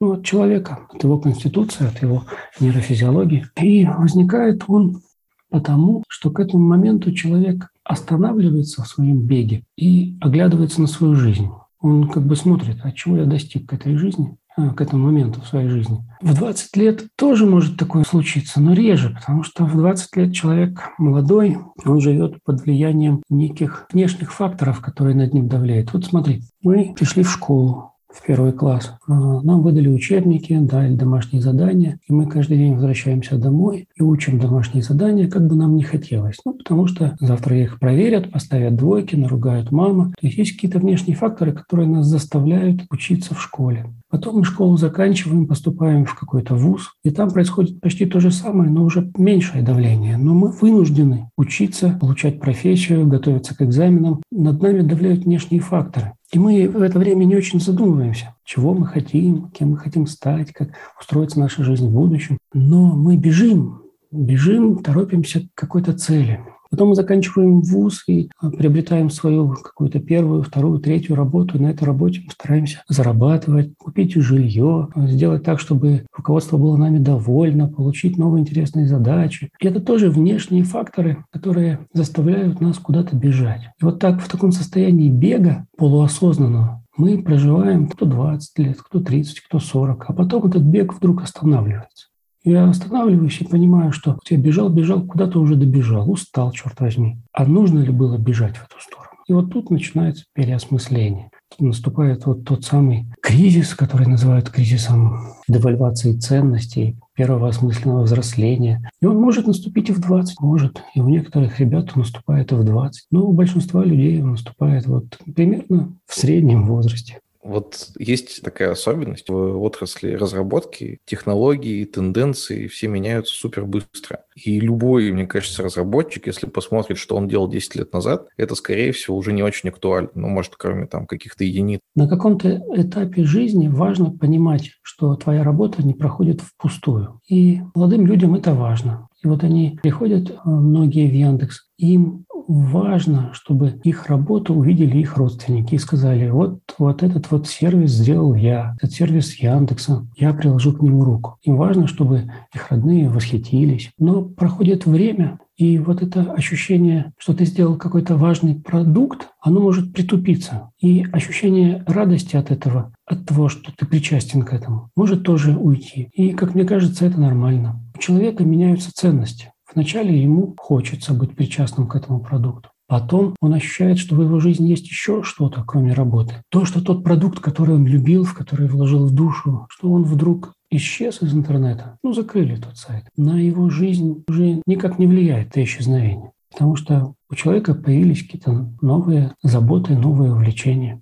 ну, от человека, от его конституции, от его нейрофизиологии. И возникает он потому, что к этому моменту человек останавливается в своем беге и оглядывается на свою жизнь. Он как бы смотрит, а чего я достиг к этой жизни, э, к этому моменту в своей жизни. В 20 лет тоже может такое случиться, но реже, потому что в 20 лет человек молодой, он живет под влиянием неких внешних факторов, которые над ним давляют. Вот смотри, мы пришли в школу, в первый класс. А, нам выдали учебники, дали домашние задания, и мы каждый день возвращаемся домой и учим домашние задания, как бы нам не хотелось. Ну, потому что завтра их проверят, поставят двойки, наругают мама. То есть есть какие-то внешние факторы, которые нас заставляют учиться в школе. Потом мы школу заканчиваем, поступаем в какой-то вуз, и там происходит почти то же самое, но уже меньшее давление. Но мы вынуждены учиться, получать профессию, готовиться к экзаменам. Над нами давляют внешние факторы. И мы в это время не очень задумываемся, чего мы хотим, кем мы хотим стать, как устроится наша жизнь в будущем. Но мы бежим, бежим, торопимся к какой-то цели. Потом мы заканчиваем вуз и а, приобретаем свою какую-то первую, вторую, третью работу. На этой работе мы стараемся зарабатывать, купить жилье, сделать так, чтобы руководство было нами довольно, получить новые интересные задачи. И это тоже внешние факторы, которые заставляют нас куда-то бежать. И вот так в таком состоянии бега полуосознанного мы проживаем кто 20 лет, кто 30, кто 40, а потом этот бег вдруг останавливается. Я останавливаюсь и понимаю, что я бежал, бежал, куда-то уже добежал, устал, черт возьми. А нужно ли было бежать в эту сторону? И вот тут начинается переосмысление. Тут наступает вот тот самый кризис, который называют кризисом девальвации ценностей, первого осмысленного взросления. И он может наступить и в 20, может. И у некоторых ребят он наступает и в 20. Но у большинства людей он наступает вот примерно в среднем возрасте. Вот есть такая особенность в отрасли разработки, технологии, тенденции, все меняются супер быстро. И любой, мне кажется, разработчик, если посмотрит, что он делал 10 лет назад, это, скорее всего, уже не очень актуально. Ну, может, кроме там каких-то единиц. На каком-то этапе жизни важно понимать, что твоя работа не проходит впустую. И молодым людям это важно. И вот они приходят, э, многие в Яндекс, им важно, чтобы их работу увидели их родственники и сказали, вот, вот этот вот сервис сделал я, этот сервис Яндекса, я приложу к нему руку. Им важно, чтобы их родные восхитились. Но проходит время, и вот это ощущение, что ты сделал какой-то важный продукт, оно может притупиться. И ощущение радости от этого, от того, что ты причастен к этому, может тоже уйти. И, как мне кажется, это нормально. У человека меняются ценности. Вначале ему хочется быть причастным к этому продукту. Потом он ощущает, что в его жизни есть еще что-то, кроме работы. То, что тот продукт, который он любил, в который вложил в душу, что он вдруг исчез из интернета, ну, закрыли тот сайт, на его жизнь уже никак не влияет это исчезновение. Потому что у человека появились какие-то новые заботы, новые увлечения.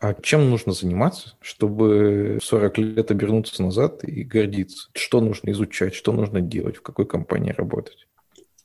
А чем нужно заниматься, чтобы в 40 лет обернуться назад и гордиться? Что нужно изучать, что нужно делать, в какой компании работать?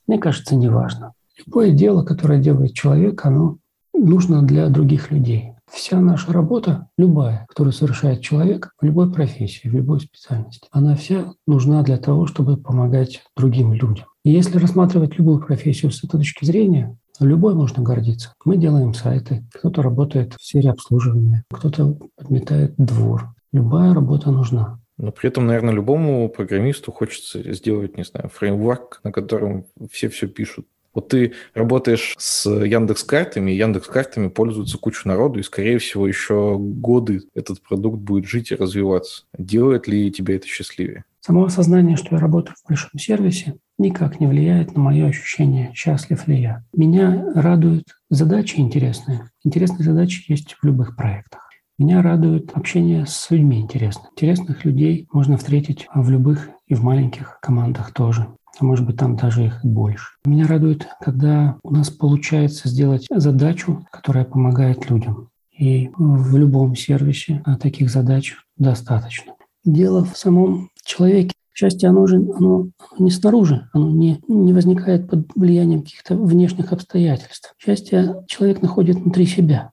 Мне кажется, неважно. Любое дело, которое делает человек, оно нужно для других людей. Вся наша работа, любая, которую совершает человек в любой профессии, в любой специальности, она вся нужна для того, чтобы помогать другим людям. И если рассматривать любую профессию с этой точки зрения, Любой можно гордиться. Мы делаем сайты, кто-то работает в сфере обслуживания, кто-то подметает двор. Любая работа нужна. Но при этом, наверное, любому программисту хочется сделать, не знаю, фреймворк, на котором все все пишут. Вот ты работаешь с Яндекс картами, Яндекс картами пользуется куча народу, и, скорее всего, еще годы этот продукт будет жить и развиваться. Делает ли тебя это счастливее? Само осознание, что я работаю в большом сервисе, никак не влияет на мое ощущение, счастлив ли я. Меня радуют задачи интересные. Интересные задачи есть в любых проектах. Меня радует общение с людьми интересных. Интересных людей можно встретить в любых и в маленьких командах тоже. А может быть, там даже их больше. Меня радует, когда у нас получается сделать задачу, которая помогает людям. И в любом сервисе таких задач достаточно. Дело в самом человеке. Счастье, оно же оно, не снаружи, оно не, не возникает под влиянием каких-то внешних обстоятельств. Счастье человек находит внутри себя.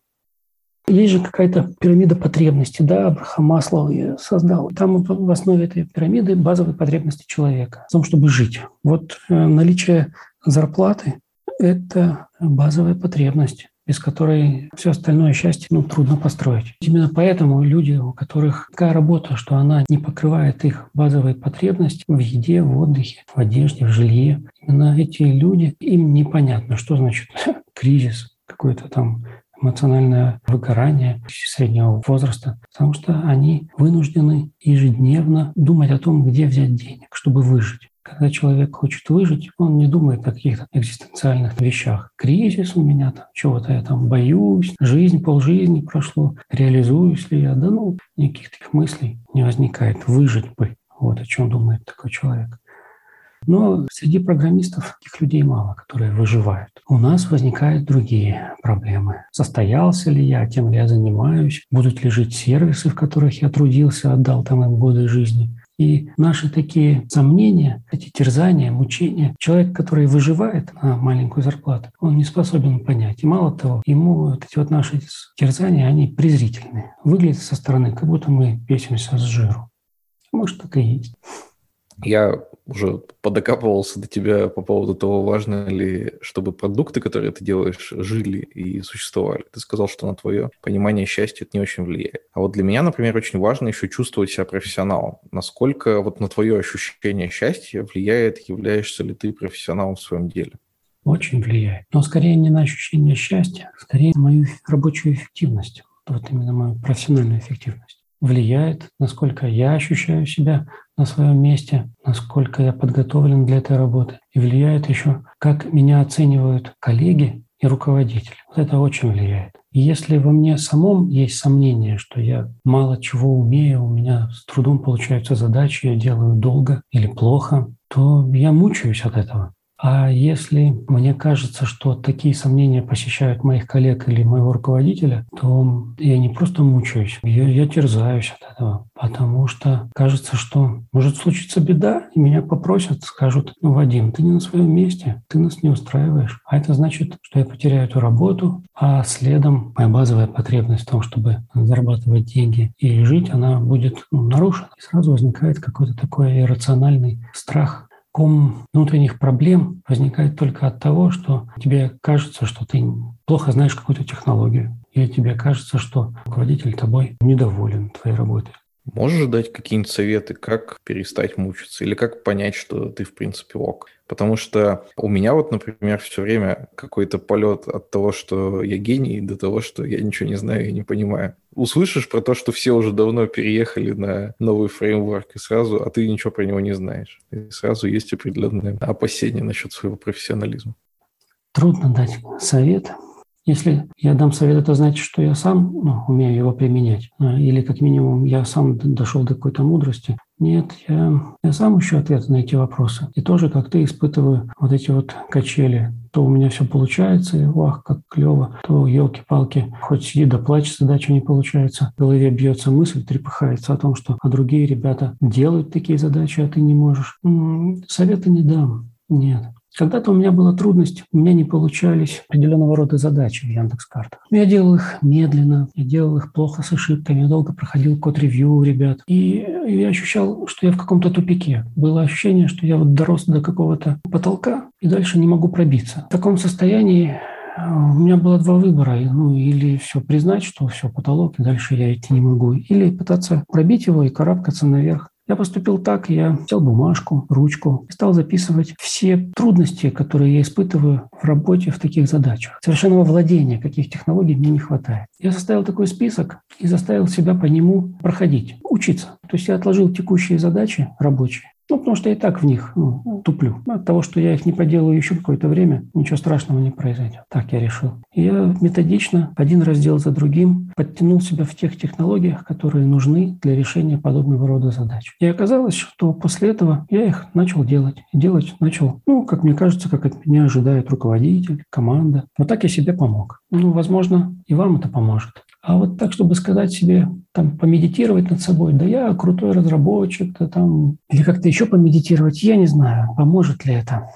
Есть же какая-то пирамида потребностей, да, Абрахам Маслов создал. Там в основе этой пирамиды базовые потребности человека в том, чтобы жить. Вот э, наличие зарплаты – это базовая потребность без которой все остальное счастье ну, трудно построить. Именно поэтому люди, у которых такая работа, что она не покрывает их базовые потребности в еде, в отдыхе, в одежде, в жилье, именно эти люди, им непонятно, что значит кризис, какой-то там эмоциональное выгорание среднего возраста, потому что они вынуждены ежедневно думать о том, где взять денег, чтобы выжить. Когда человек хочет выжить, он не думает о каких-то экзистенциальных вещах. Кризис у меня там, чего-то я там боюсь, жизнь, полжизни прошло, реализуюсь ли я? Да ну, никаких таких мыслей не возникает. Выжить бы. Вот о чем думает такой человек. Но среди программистов таких людей мало, которые выживают. У нас возникают другие проблемы. Состоялся ли я, тем ли я занимаюсь, будут ли жить сервисы, в которых я трудился, отдал там им годы жизни. И наши такие сомнения, эти терзания, мучения, человек, который выживает на маленькую зарплату, он не способен понять. И мало того, ему вот эти вот наши терзания, они презрительные. Выглядят со стороны, как будто мы бесимся с жиру. Может, так и есть. Я уже подокапывался до тебя по поводу того, важно ли, чтобы продукты, которые ты делаешь, жили и существовали. Ты сказал, что на твое понимание счастья это не очень влияет. А вот для меня, например, очень важно еще чувствовать себя профессионалом. Насколько вот на твое ощущение счастья влияет, являешься ли ты профессионалом в своем деле? Очень влияет. Но скорее не на ощущение счастья, скорее на мою рабочую эффективность. Вот именно мою профессиональную эффективность влияет, насколько я ощущаю себя на своем месте, насколько я подготовлен для этой работы. И влияет еще, как меня оценивают коллеги и руководители. Вот это очень влияет. И если во мне самом есть сомнение, что я мало чего умею, у меня с трудом получаются задачи, я делаю долго или плохо, то я мучаюсь от этого. А если мне кажется, что такие сомнения посещают моих коллег или моего руководителя, то я не просто мучаюсь, я, я терзаюсь от этого, потому что кажется, что может случиться беда, и меня попросят, скажут, ну, Вадим, ты не на своем месте, ты нас не устраиваешь. А это значит, что я потеряю эту работу, а следом моя базовая потребность в том, чтобы зарабатывать деньги и жить, она будет ну, нарушена. И сразу возникает какой-то такой иррациональный страх ком внутренних проблем возникает только от того, что тебе кажется, что ты плохо знаешь какую-то технологию, или тебе кажется, что руководитель тобой недоволен твоей работой. Можешь дать какие-нибудь советы, как перестать мучиться или как понять, что ты в принципе ок? Потому что у меня вот, например, все время какой-то полет от того, что я гений, до того, что я ничего не знаю и не понимаю. Услышишь про то, что все уже давно переехали на новый фреймворк, и сразу, а ты ничего про него не знаешь. И сразу есть определенное опасение насчет своего профессионализма. Трудно дать совет, если я дам совет, это значит, что я сам ну, умею его применять. А, или как минимум я сам дошел до какой-то мудрости. Нет, я, я сам ищу ответы на эти вопросы. И тоже, как ты, испытываю вот эти вот качели. То у меня все получается, и вах, как клево. То, елки-палки, хоть сиди да плачь, задача не получается. В голове бьется мысль, трепыхается о том, что а другие ребята делают такие задачи, а ты не можешь. М-м, совета не дам. Нет. Когда-то у меня была трудность, у меня не получались определенного рода задачи в Яндекс.Картах. Я делал их медленно, я делал их плохо с ошибками, я долго проходил код-ревью у ребят. И я ощущал, что я в каком-то тупике. Было ощущение, что я вот дорос до какого-то потолка и дальше не могу пробиться. В таком состоянии э, у меня было два выбора. Ну, или все признать, что все, потолок, и дальше я идти не могу. Или пытаться пробить его и карабкаться наверх. Я поступил так, я взял бумажку, ручку и стал записывать все трудности, которые я испытываю в работе в таких задачах. Совершенного владения, каких технологий мне не хватает. Я составил такой список и заставил себя по нему проходить, учиться. То есть я отложил текущие задачи рабочие ну, потому что я и так в них ну, туплю. От того, что я их не поделаю еще какое-то время, ничего страшного не произойдет. Так я решил. И я методично, один раздел за другим, подтянул себя в тех технологиях, которые нужны для решения подобного рода задач. И оказалось, что после этого я их начал делать. И делать начал, ну, как мне кажется, как от меня ожидает руководитель, команда. Вот так я себе помог. Ну, возможно, и вам это поможет. А вот так, чтобы сказать себе, там, помедитировать над собой, да я крутой разработчик, да там, или как-то еще помедитировать, я не знаю, поможет ли это.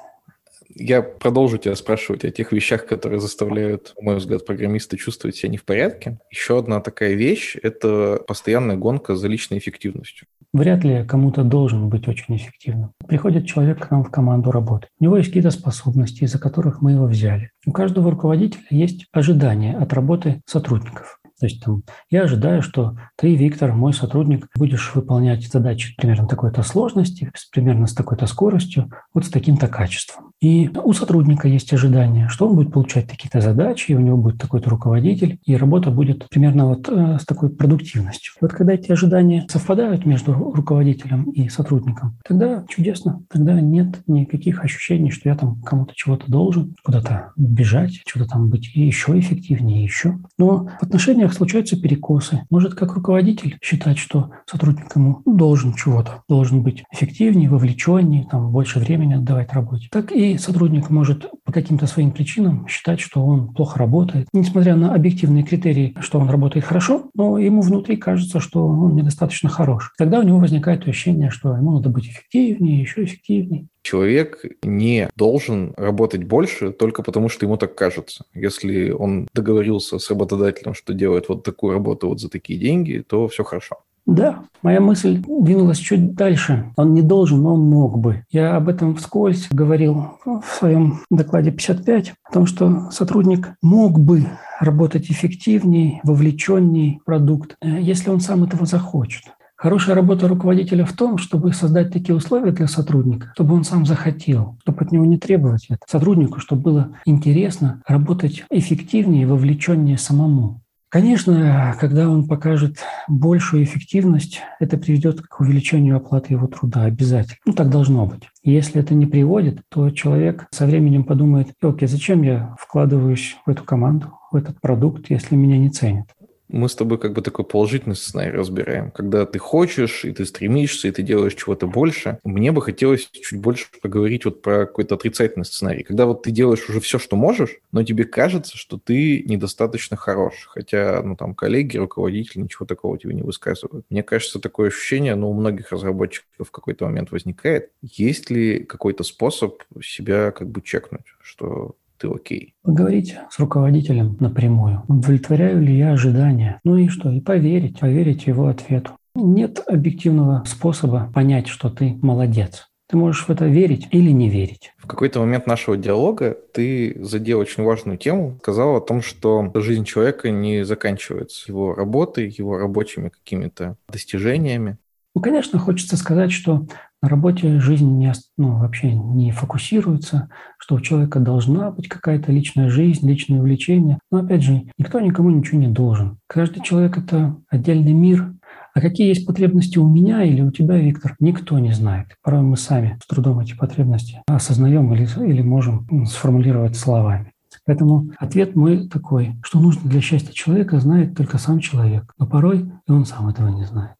Я продолжу тебя спрашивать о тех вещах, которые заставляют, на мой взгляд, программиста чувствовать себя не в порядке. Еще одна такая вещь – это постоянная гонка за личной эффективностью. Вряд ли кому-то должен быть очень эффективным. Приходит человек к нам в команду работы. У него есть какие-то способности, из-за которых мы его взяли. У каждого руководителя есть ожидания от работы сотрудников. То есть там, я ожидаю, что ты, Виктор, мой сотрудник, будешь выполнять задачи примерно такой-то сложности, примерно с такой-то скоростью, вот с таким-то качеством. И у сотрудника есть ожидание, что он будет получать такие-то задачи, и у него будет такой-то руководитель, и работа будет примерно вот э, с такой продуктивностью. Вот когда эти ожидания совпадают между руководителем и сотрудником, тогда чудесно, тогда нет никаких ощущений, что я там кому-то чего-то должен, куда-то бежать, что-то там быть еще эффективнее, еще. Но в отношениях случаются перекосы. Может, как руководитель считать, что сотрудник ему должен чего-то, должен быть эффективнее, вовлеченнее, там, больше времени отдавать работе. Так и сотрудник может по каким-то своим причинам считать, что он плохо работает. Несмотря на объективные критерии, что он работает хорошо, но ему внутри кажется, что он недостаточно хорош. Тогда у него возникает ощущение, что ему надо быть эффективнее, еще эффективнее. Человек не должен работать больше только потому, что ему так кажется. Если он договорился с работодателем, что делает вот такую работу вот за такие деньги, то все хорошо. Да, моя мысль двинулась чуть дальше. Он не должен, но он мог бы. Я об этом вскользь говорил в своем докладе 55, о том, что сотрудник мог бы работать эффективнее, вовлеченнее в продукт, э, если он сам этого захочет. Хорошая работа руководителя в том, чтобы создать такие условия для сотрудника, чтобы он сам захотел, чтобы от него не требовать это. Сотруднику, чтобы было интересно работать эффективнее и вовлеченнее самому. Конечно, когда он покажет большую эффективность, это приведет к увеличению оплаты его труда обязательно. Ну, так должно быть. Если это не приводит, то человек со временем подумает, окей, зачем я вкладываюсь в эту команду, в этот продукт, если меня не ценят мы с тобой как бы такой положительный сценарий разбираем. Когда ты хочешь, и ты стремишься, и ты делаешь чего-то больше. Мне бы хотелось чуть больше поговорить вот про какой-то отрицательный сценарий. Когда вот ты делаешь уже все, что можешь, но тебе кажется, что ты недостаточно хорош. Хотя, ну, там, коллеги, руководители ничего такого тебе не высказывают. Мне кажется, такое ощущение, ну, у многих разработчиков в какой-то момент возникает. Есть ли какой-то способ себя как бы чекнуть, что ты окей. Поговорить с руководителем напрямую. Удовлетворяю ли я ожидания? Ну и что? И поверить, поверить его ответу. Нет объективного способа понять, что ты молодец. Ты можешь в это верить или не верить. В какой-то момент нашего диалога ты задел очень важную тему, сказал о том, что жизнь человека не заканчивается его работой, его рабочими какими-то достижениями. Ну, конечно, хочется сказать, что на работе жизнь не, ну, вообще не фокусируется, что у человека должна быть какая-то личная жизнь, личное увлечение. Но опять же, никто никому ничего не должен. Каждый человек – это отдельный мир. А какие есть потребности у меня или у тебя, Виктор, никто не знает. Порой мы сами с трудом эти потребности осознаем или, или можем сформулировать словами. Поэтому ответ мой такой, что нужно для счастья человека, знает только сам человек. Но порой и он сам этого не знает.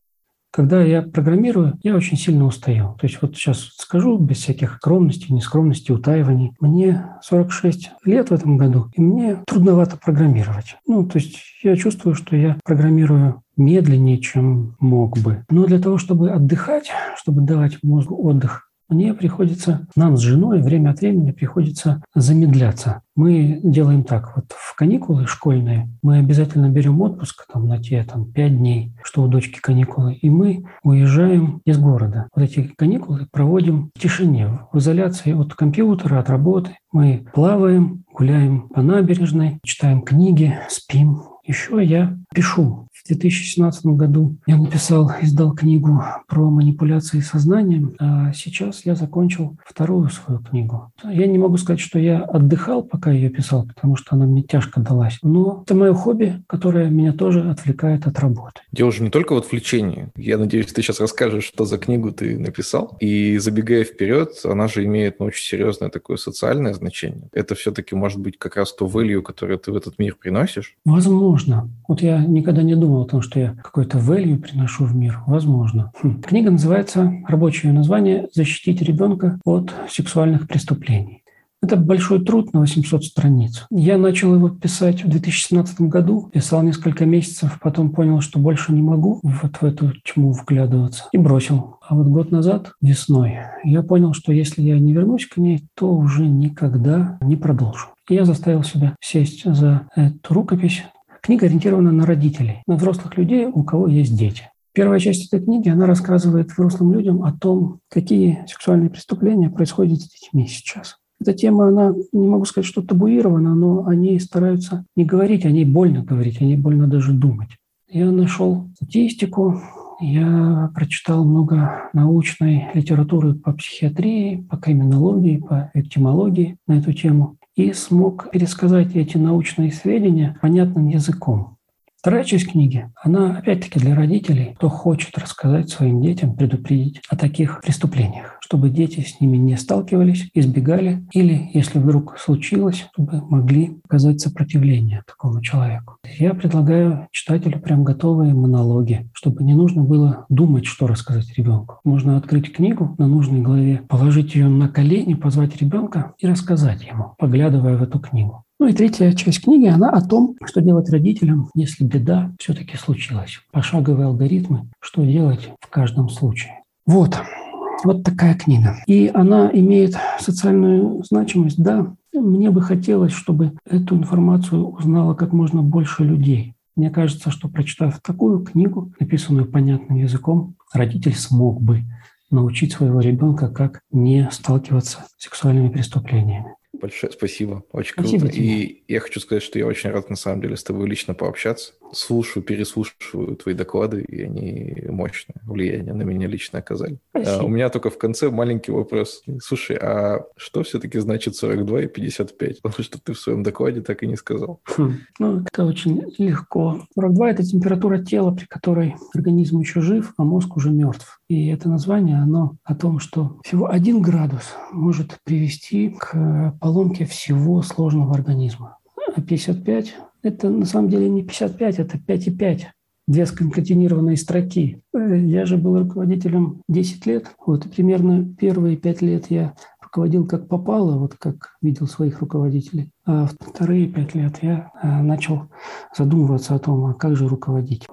Когда я программирую, я очень сильно устаю. То есть вот сейчас скажу без всяких скромностей, нескромностей, утаиваний. Мне 46 лет в этом году, и мне трудновато программировать. Ну, то есть я чувствую, что я программирую медленнее, чем мог бы. Но для того, чтобы отдыхать, чтобы давать мозгу отдых, мне приходится, нам с женой время от времени приходится замедляться. Мы делаем так, вот в каникулы школьные мы обязательно берем отпуск там, на те там, 5 дней, что у дочки каникулы, и мы уезжаем из города. Вот эти каникулы проводим в тишине, в изоляции от компьютера, от работы. Мы плаваем, гуляем по набережной, читаем книги, спим. Еще я пишу в 2017 году я написал, издал книгу про манипуляции сознанием, а сейчас я закончил вторую свою книгу. Я не могу сказать, что я отдыхал, пока ее писал, потому что она мне тяжко далась. Но это мое хобби, которое меня тоже отвлекает от работы. Дело же не только в отвлечении. Я надеюсь, ты сейчас расскажешь, что за книгу ты написал. И забегая вперед, она же имеет ну, очень серьезное такое социальное значение. Это все-таки может быть как раз то value, которое ты в этот мир приносишь? Возможно. Вот я никогда не думал о том, что я какой-то value приношу в мир. Возможно. Хм. Книга называется, рабочее название «Защитить ребенка от сексуальных преступлений». Это большой труд на 800 страниц. Я начал его писать в 2017 году, писал несколько месяцев, потом понял, что больше не могу вот в эту тьму вглядываться и бросил. А вот год назад, весной, я понял, что если я не вернусь к ней, то уже никогда не продолжу. Я заставил себя сесть за эту рукопись, Книга ориентирована на родителей, на взрослых людей, у кого есть дети. Первая часть этой книги, она рассказывает взрослым людям о том, какие сексуальные преступления происходят с детьми сейчас. Эта тема, она, не могу сказать, что табуирована, но о ней стараются не говорить, о ней больно говорить, о ней больно даже думать. Я нашел статистику, я прочитал много научной литературы по психиатрии, по криминологии, по этимологии на эту тему и смог пересказать эти научные сведения понятным языком. Вторая часть книги, она опять-таки для родителей, кто хочет рассказать своим детям, предупредить о таких преступлениях, чтобы дети с ними не сталкивались, избегали, или, если вдруг случилось, чтобы могли оказать сопротивление такому человеку. Я предлагаю читателю прям готовые монологи, чтобы не нужно было думать, что рассказать ребенку. Можно открыть книгу на нужной главе, положить ее на колени, позвать ребенка и рассказать ему, поглядывая в эту книгу. Ну и третья часть книги, она о том, что делать родителям, если беда все-таки случилась. Пошаговые алгоритмы, что делать в каждом случае. Вот, вот такая книга. И она имеет социальную значимость, да. Мне бы хотелось, чтобы эту информацию узнало как можно больше людей. Мне кажется, что прочитав такую книгу, написанную понятным языком, родитель смог бы научить своего ребенка, как не сталкиваться с сексуальными преступлениями. Большое спасибо. Очень спасибо круто. Тебе. И я хочу сказать, что я очень рад на самом деле с тобой лично пообщаться. Слушаю, переслушиваю твои доклады, и они мощные влияние на меня лично оказали. А, у меня только в конце маленький вопрос. Слушай, а что все-таки значит 42 и 55? Потому что ты в своем докладе так и не сказал. Хм. Ну, это очень легко. 42 – это температура тела, при которой организм еще жив, а мозг уже мертв. И это название, оно о том, что всего один градус может привести к поломке всего сложного организма. А 55 – это на самом деле не 55, это 5,5 две сконкатинированные строки. Э, я же был руководителем 10 лет, вот, и примерно первые 5 лет я руководил как попало, вот как видел своих руководителей. А вторые 5 лет я э, начал задумываться о том, а как же руководить.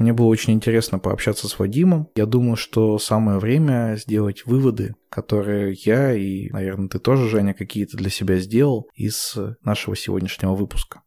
Мне было очень интересно пообщаться с Вадимом. Я думаю, что самое время сделать выводы, которые я и, наверное, ты тоже, Женя, какие-то для себя сделал из нашего сегодняшнего выпуска.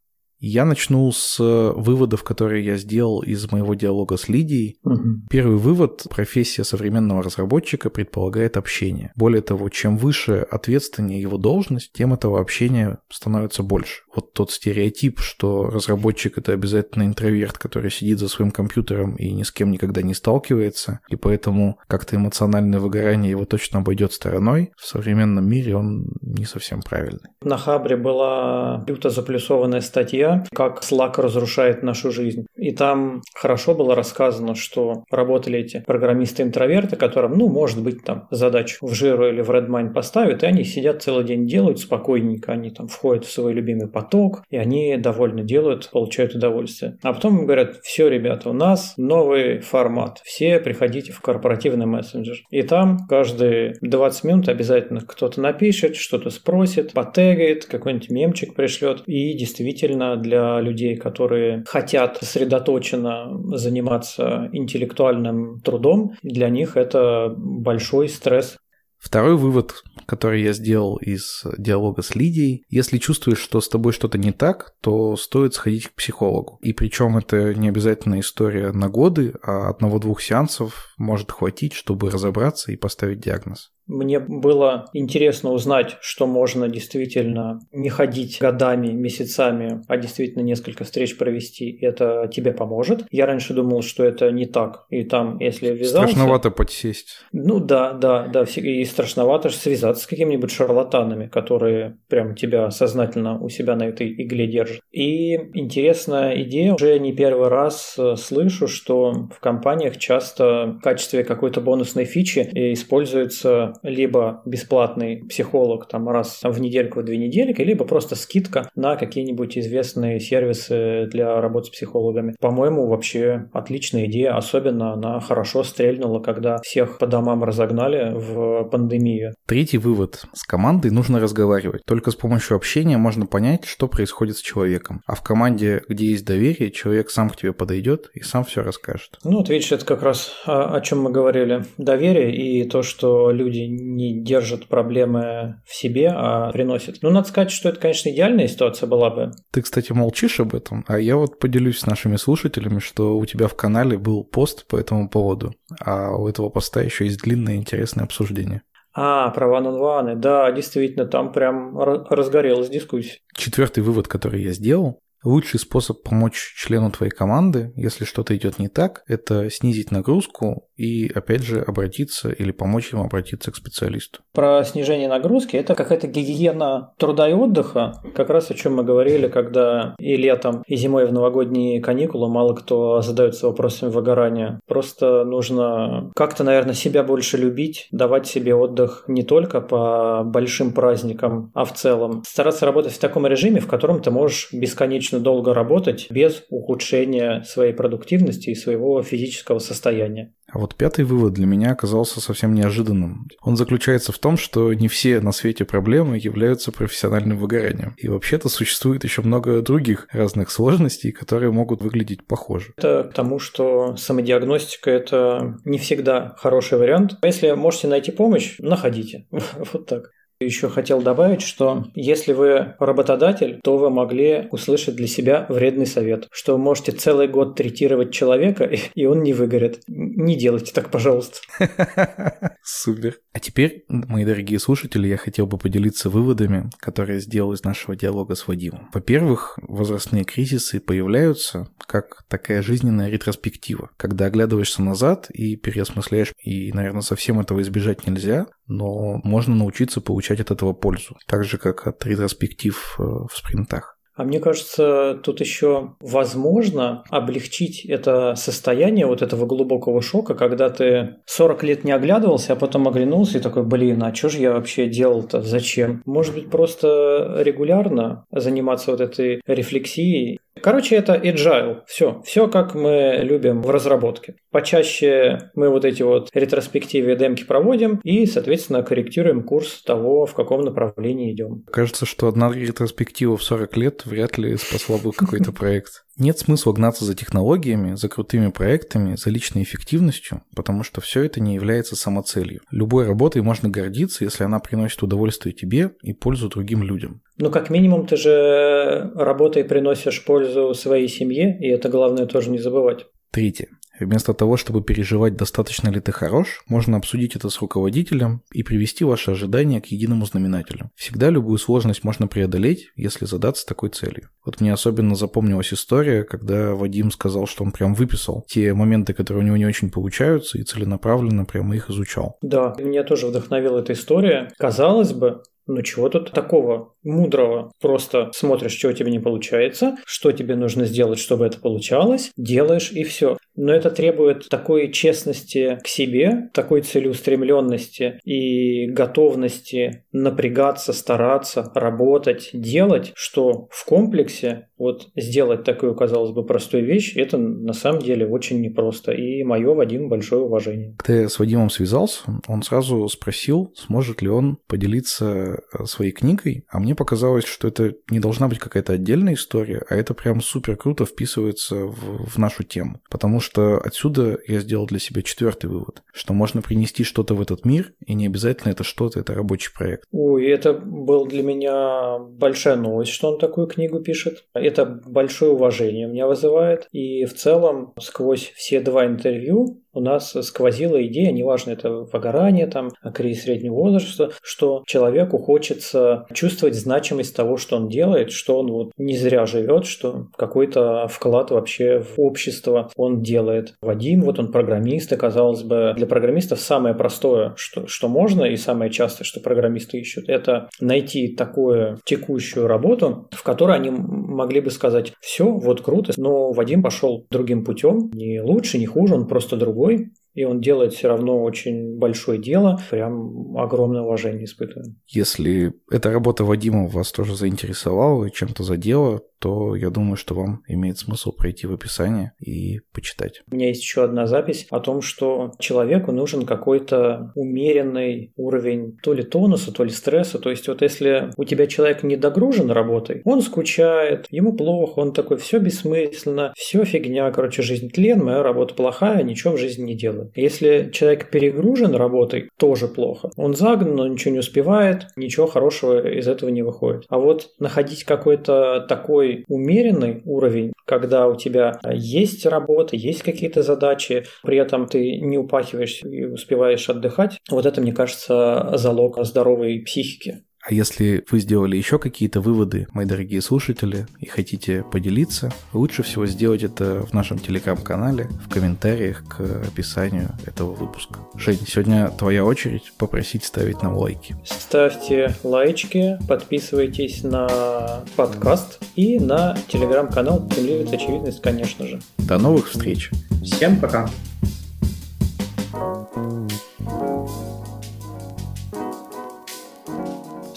Я начну с выводов, которые я сделал из моего диалога с Лидией. Угу. Первый вывод – профессия современного разработчика предполагает общение. Более того, чем выше ответственнее его должность, тем этого общения становится больше. Вот тот стереотип, что разработчик – это обязательно интроверт, который сидит за своим компьютером и ни с кем никогда не сталкивается, и поэтому как-то эмоциональное выгорание его точно обойдет стороной, в современном мире он не совсем правильный. На Хабре была люто заплюсованная статья как Slack разрушает нашу жизнь. И там хорошо было рассказано, что работали эти программисты-интроверты, которым, ну, может быть, там задачу в Jira или в Redmine поставят, и они сидят целый день делают спокойненько, они там входят в свой любимый поток, и они довольно делают, получают удовольствие. А потом им говорят, все, ребята, у нас новый формат, все приходите в корпоративный мессенджер. И там каждые 20 минут обязательно кто-то напишет, что-то спросит, потегает, какой-нибудь мемчик пришлет, и действительно для людей, которые хотят сосредоточенно заниматься интеллектуальным трудом, для них это большой стресс. Второй вывод, который я сделал из диалога с Лидией, если чувствуешь, что с тобой что-то не так, то стоит сходить к психологу. И причем это не обязательно история на годы, а одного-двух сеансов может хватить, чтобы разобраться и поставить диагноз. Мне было интересно узнать, что можно действительно не ходить годами, месяцами, а действительно несколько встреч провести. Это тебе поможет. Я раньше думал, что это не так. И там, если ввязался... Страшновато подсесть. Ну да, да, да. И страшновато связаться с какими-нибудь шарлатанами, которые прям тебя сознательно у себя на этой игле держат. И интересная идея. Уже не первый раз э, слышу, что в компаниях часто в качестве какой-то бонусной фичи используется либо бесплатный психолог там раз в недельку, в две недельки, либо просто скидка на какие-нибудь известные сервисы для работы с психологами. По-моему, вообще отличная идея, особенно она хорошо стрельнула, когда всех по домам разогнали в пандемию. Третий вывод. С командой нужно разговаривать. Только с помощью общения можно понять, что происходит с человеком. А в команде, где есть доверие, человек сам к тебе подойдет и сам все расскажет. Ну, вот видишь, это как раз о, о чем мы говорили. Доверие и то, что люди не держат проблемы в себе, а приносят. Ну, надо сказать, что это, конечно, идеальная ситуация была бы. Ты, кстати, молчишь об этом, а я вот поделюсь с нашими слушателями, что у тебя в канале был пост по этому поводу, а у этого поста еще есть длинное интересное обсуждение. А, про ван да, действительно, там прям разгорелась дискуссия. Четвертый вывод, который я сделал, Лучший способ помочь члену твоей команды, если что-то идет не так, это снизить нагрузку и, опять же, обратиться или помочь им обратиться к специалисту. Про снижение нагрузки – это какая-то гигиена труда и отдыха, как раз о чем мы говорили, когда и летом, и зимой в новогодние каникулы мало кто задается вопросами выгорания. Просто нужно как-то, наверное, себя больше любить, давать себе отдых не только по большим праздникам, а в целом. Стараться работать в таком режиме, в котором ты можешь бесконечно долго работать без ухудшения своей продуктивности и своего физического состояния. А вот пятый вывод для меня оказался совсем неожиданным. Он заключается в том, что не все на свете проблемы являются профессиональным выгоранием. И вообще-то существует еще много других разных сложностей, которые могут выглядеть похоже. Это к тому, что самодиагностика – это не всегда хороший вариант. Если можете найти помощь, находите. Вот так. Еще хотел добавить, что если вы работодатель, то вы могли услышать для себя вредный совет, что вы можете целый год третировать человека, и он не выгорит. Не делайте так, пожалуйста. Супер. А теперь, мои дорогие слушатели, я хотел бы поделиться выводами, которые сделал из нашего диалога с Вадимом. Во-первых, возрастные кризисы появляются как такая жизненная ретроспектива, когда оглядываешься назад и переосмысляешь, и, наверное, совсем этого избежать нельзя, но можно научиться получать от этого пользу, так же, как от ретроспектив э, в спринтах. А мне кажется, тут еще возможно облегчить это состояние вот этого глубокого шока, когда ты 40 лет не оглядывался, а потом оглянулся и такой, блин, а что же я вообще делал-то, зачем? Может быть, просто регулярно заниматься вот этой рефлексией Короче, это agile. Все. Все, как мы любим в разработке. Почаще мы вот эти вот ретроспективы и демки проводим и, соответственно, корректируем курс того, в каком направлении идем. Кажется, что одна ретроспектива в 40 лет вряд ли спасла бы какой-то проект. Нет смысла гнаться за технологиями, за крутыми проектами, за личной эффективностью, потому что все это не является самоцелью. Любой работой можно гордиться, если она приносит удовольствие тебе и пользу другим людям. Ну, как минимум, ты же работой приносишь пользу своей семье, и это главное тоже не забывать. Третье. Вместо того, чтобы переживать, достаточно ли ты хорош, можно обсудить это с руководителем и привести ваши ожидания к единому знаменателю. Всегда любую сложность можно преодолеть, если задаться такой целью. Вот мне особенно запомнилась история, когда Вадим сказал, что он прям выписал те моменты, которые у него не очень получаются, и целенаправленно прямо их изучал. Да, меня тоже вдохновила эта история. Казалось бы, ну чего тут такого мудрого? Просто смотришь, что у тебя не получается, что тебе нужно сделать, чтобы это получалось, делаешь и все. Но это требует такой честности к себе, такой целеустремленности и готовности напрягаться, стараться, работать, делать, что в комплексе вот сделать такую, казалось бы, простую вещь, это на самом деле очень непросто. И мое Вадим большое уважение. Я с Вадимом связался, он сразу спросил, сможет ли он поделиться э, своей книгой, а мне показалось, что это не должна быть какая-то отдельная история, а это прям супер круто вписывается в, в нашу тему. Потому что отсюда я сделал для себя четвертый вывод, что можно принести что-то в этот мир, и не обязательно это что-то, это рабочий проект. Ой, это был для меня большая новость, что он такую книгу пишет. Это большое уважение меня вызывает. И в целом сквозь все два интервью у нас сквозила идея, неважно, это выгорание, там, кризис среднего возраста, что человеку хочется чувствовать значимость того, что он делает, что он вот не зря живет, что какой-то вклад вообще в общество он делает. Вадим, вот он программист, и, казалось бы, для программистов самое простое, что, что можно, и самое частое, что программисты ищут, это найти такую текущую работу, в которой они могли бы сказать, все, вот круто, но Вадим пошел другим путем, не лучше, не хуже, он просто другой другой, и он делает все равно очень большое дело, прям огромное уважение испытываем. Если эта работа Вадима вас тоже заинтересовала и чем-то задела, то я думаю, что вам имеет смысл пройти в описание и почитать. У меня есть еще одна запись о том, что человеку нужен какой-то умеренный уровень то ли тонуса, то ли стресса. То есть вот если у тебя человек не догружен работой, он скучает, ему плохо, он такой, все бессмысленно, все фигня, короче, жизнь тлен, моя работа плохая, ничего в жизни не делаю делать. Если человек перегружен работой, тоже плохо. Он загнан, но ничего не успевает, ничего хорошего из этого не выходит. А вот находить какой-то такой умеренный уровень, когда у тебя есть работа, есть какие-то задачи, при этом ты не упахиваешься и успеваешь отдыхать, вот это, мне кажется, залог здоровой психики. А если вы сделали еще какие-то выводы, мои дорогие слушатели, и хотите поделиться, лучше всего сделать это в нашем телеграм-канале, в комментариях к описанию этого выпуска. Жень, сегодня твоя очередь попросить ставить нам лайки. Ставьте лайчики, подписывайтесь на подкаст и на телеграм-канал «Темливец очевидность», конечно же. До новых встреч! Всем пока!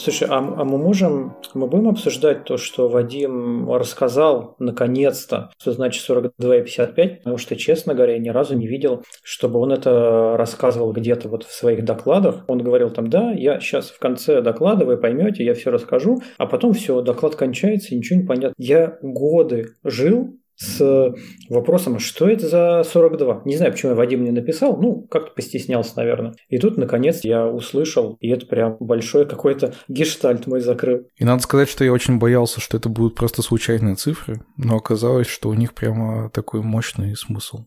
Слушай, а, а мы можем, мы будем обсуждать то, что Вадим рассказал наконец-то, что значит 42 и 55? Потому что, честно говоря, я ни разу не видел, чтобы он это рассказывал где-то вот в своих докладах. Он говорил там, да, я сейчас в конце доклада, вы поймете, я все расскажу, а потом все, доклад кончается, ничего не понятно. Я годы жил с вопросом, а что это за 42? Не знаю, почему я Вадим не написал, ну, как-то постеснялся, наверное. И тут, наконец, я услышал, и это прям большой какой-то гештальт мой закрыл. И надо сказать, что я очень боялся, что это будут просто случайные цифры, но оказалось, что у них прямо такой мощный смысл.